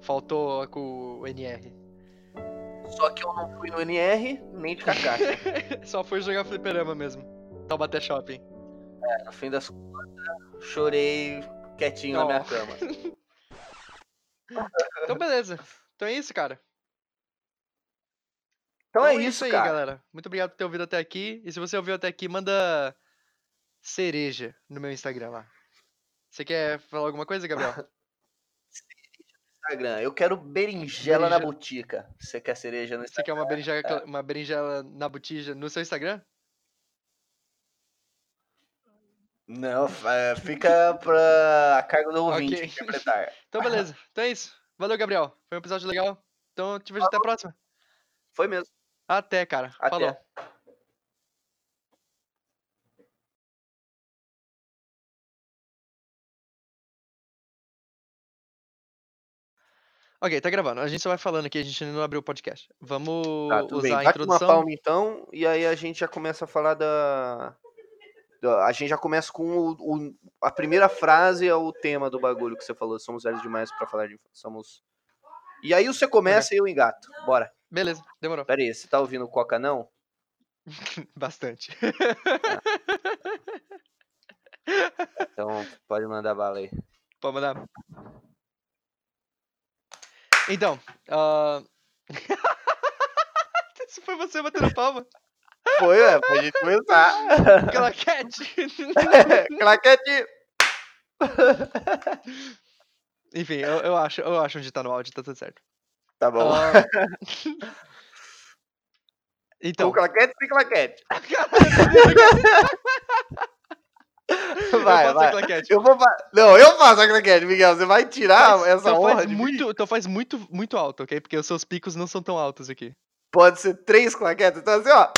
Faltou com o NR. Só que eu não fui no NR, nem de Kakashi. Só foi jogar fliperama mesmo. Taubaté Shopping. no fim das contas, chorei quietinho na minha cama. Então, beleza. Então é isso, cara. Então é isso, aí, cara. galera. Muito obrigado por ter ouvido até aqui. E se você ouviu até aqui, manda cereja no meu Instagram lá. Você quer falar alguma coisa, Gabriel? Instagram. Eu quero berinjela na Berinjela. botica. Você quer cereja no Você quer Instagram? uma berinjela, uma berinjela na botija no seu Instagram? Não, é, fica pra a cargo do ouvinte Ok. interpretar. Então, beleza. Então é isso. Valeu, Gabriel. Foi um episódio legal. Então, te vejo até a próxima. Foi mesmo. Até, cara. Até. Falou. Ok, tá gravando. A gente só vai falando aqui, a gente ainda não abriu o podcast. Vamos Tá, tudo bem. usar a Bate uma introdução. palma então, e aí a gente já começa a falar da. da- A gente já começa com o, o- a primeira frase, é o tema do bagulho que você falou. Somos velhos demais pra falar de. Somos. E aí você começa e eu engato. Bora. Beleza, demorou. Pera aí, você tá ouvindo o Coca não? Bastante. Então pode mandar bala aí. Pode mandar. Então, ah, Isso foi você batendo palma. Foi, é, pra gente começar. Claquete. Claquete! Enfim, eu, eu acho, eu acho onde tá no áudio, tá tudo certo. Tá bom. Então, Com claquete sem claquete. eu Vai, a vai. Eu vou. Não, eu faço a claquete, Miguel. Você vai tirar Faz- essa então honra faz de mim? muito, então faz muito, muito alto, ok? Porque os seus picos não são tão altos aqui. Pode ser três claquetes. Então assim, ó.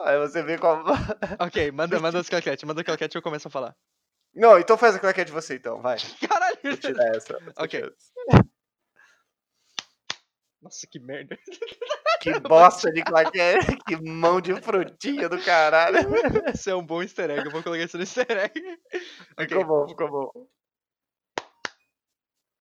Aí você vê como... Ok, manda, manda as claquetes, manda a claquete e eu começo a falar. Não, então faz a claquete você, então. Vai. Caralho! Vou tirar essa. Ok. Nossa, que merda. Que bosta de claquete. Que mão de frutinha do caralho. Isso é um bom easter egg, eu vou colocar isso no easter egg. Ok, Ficou bom, ficou bom.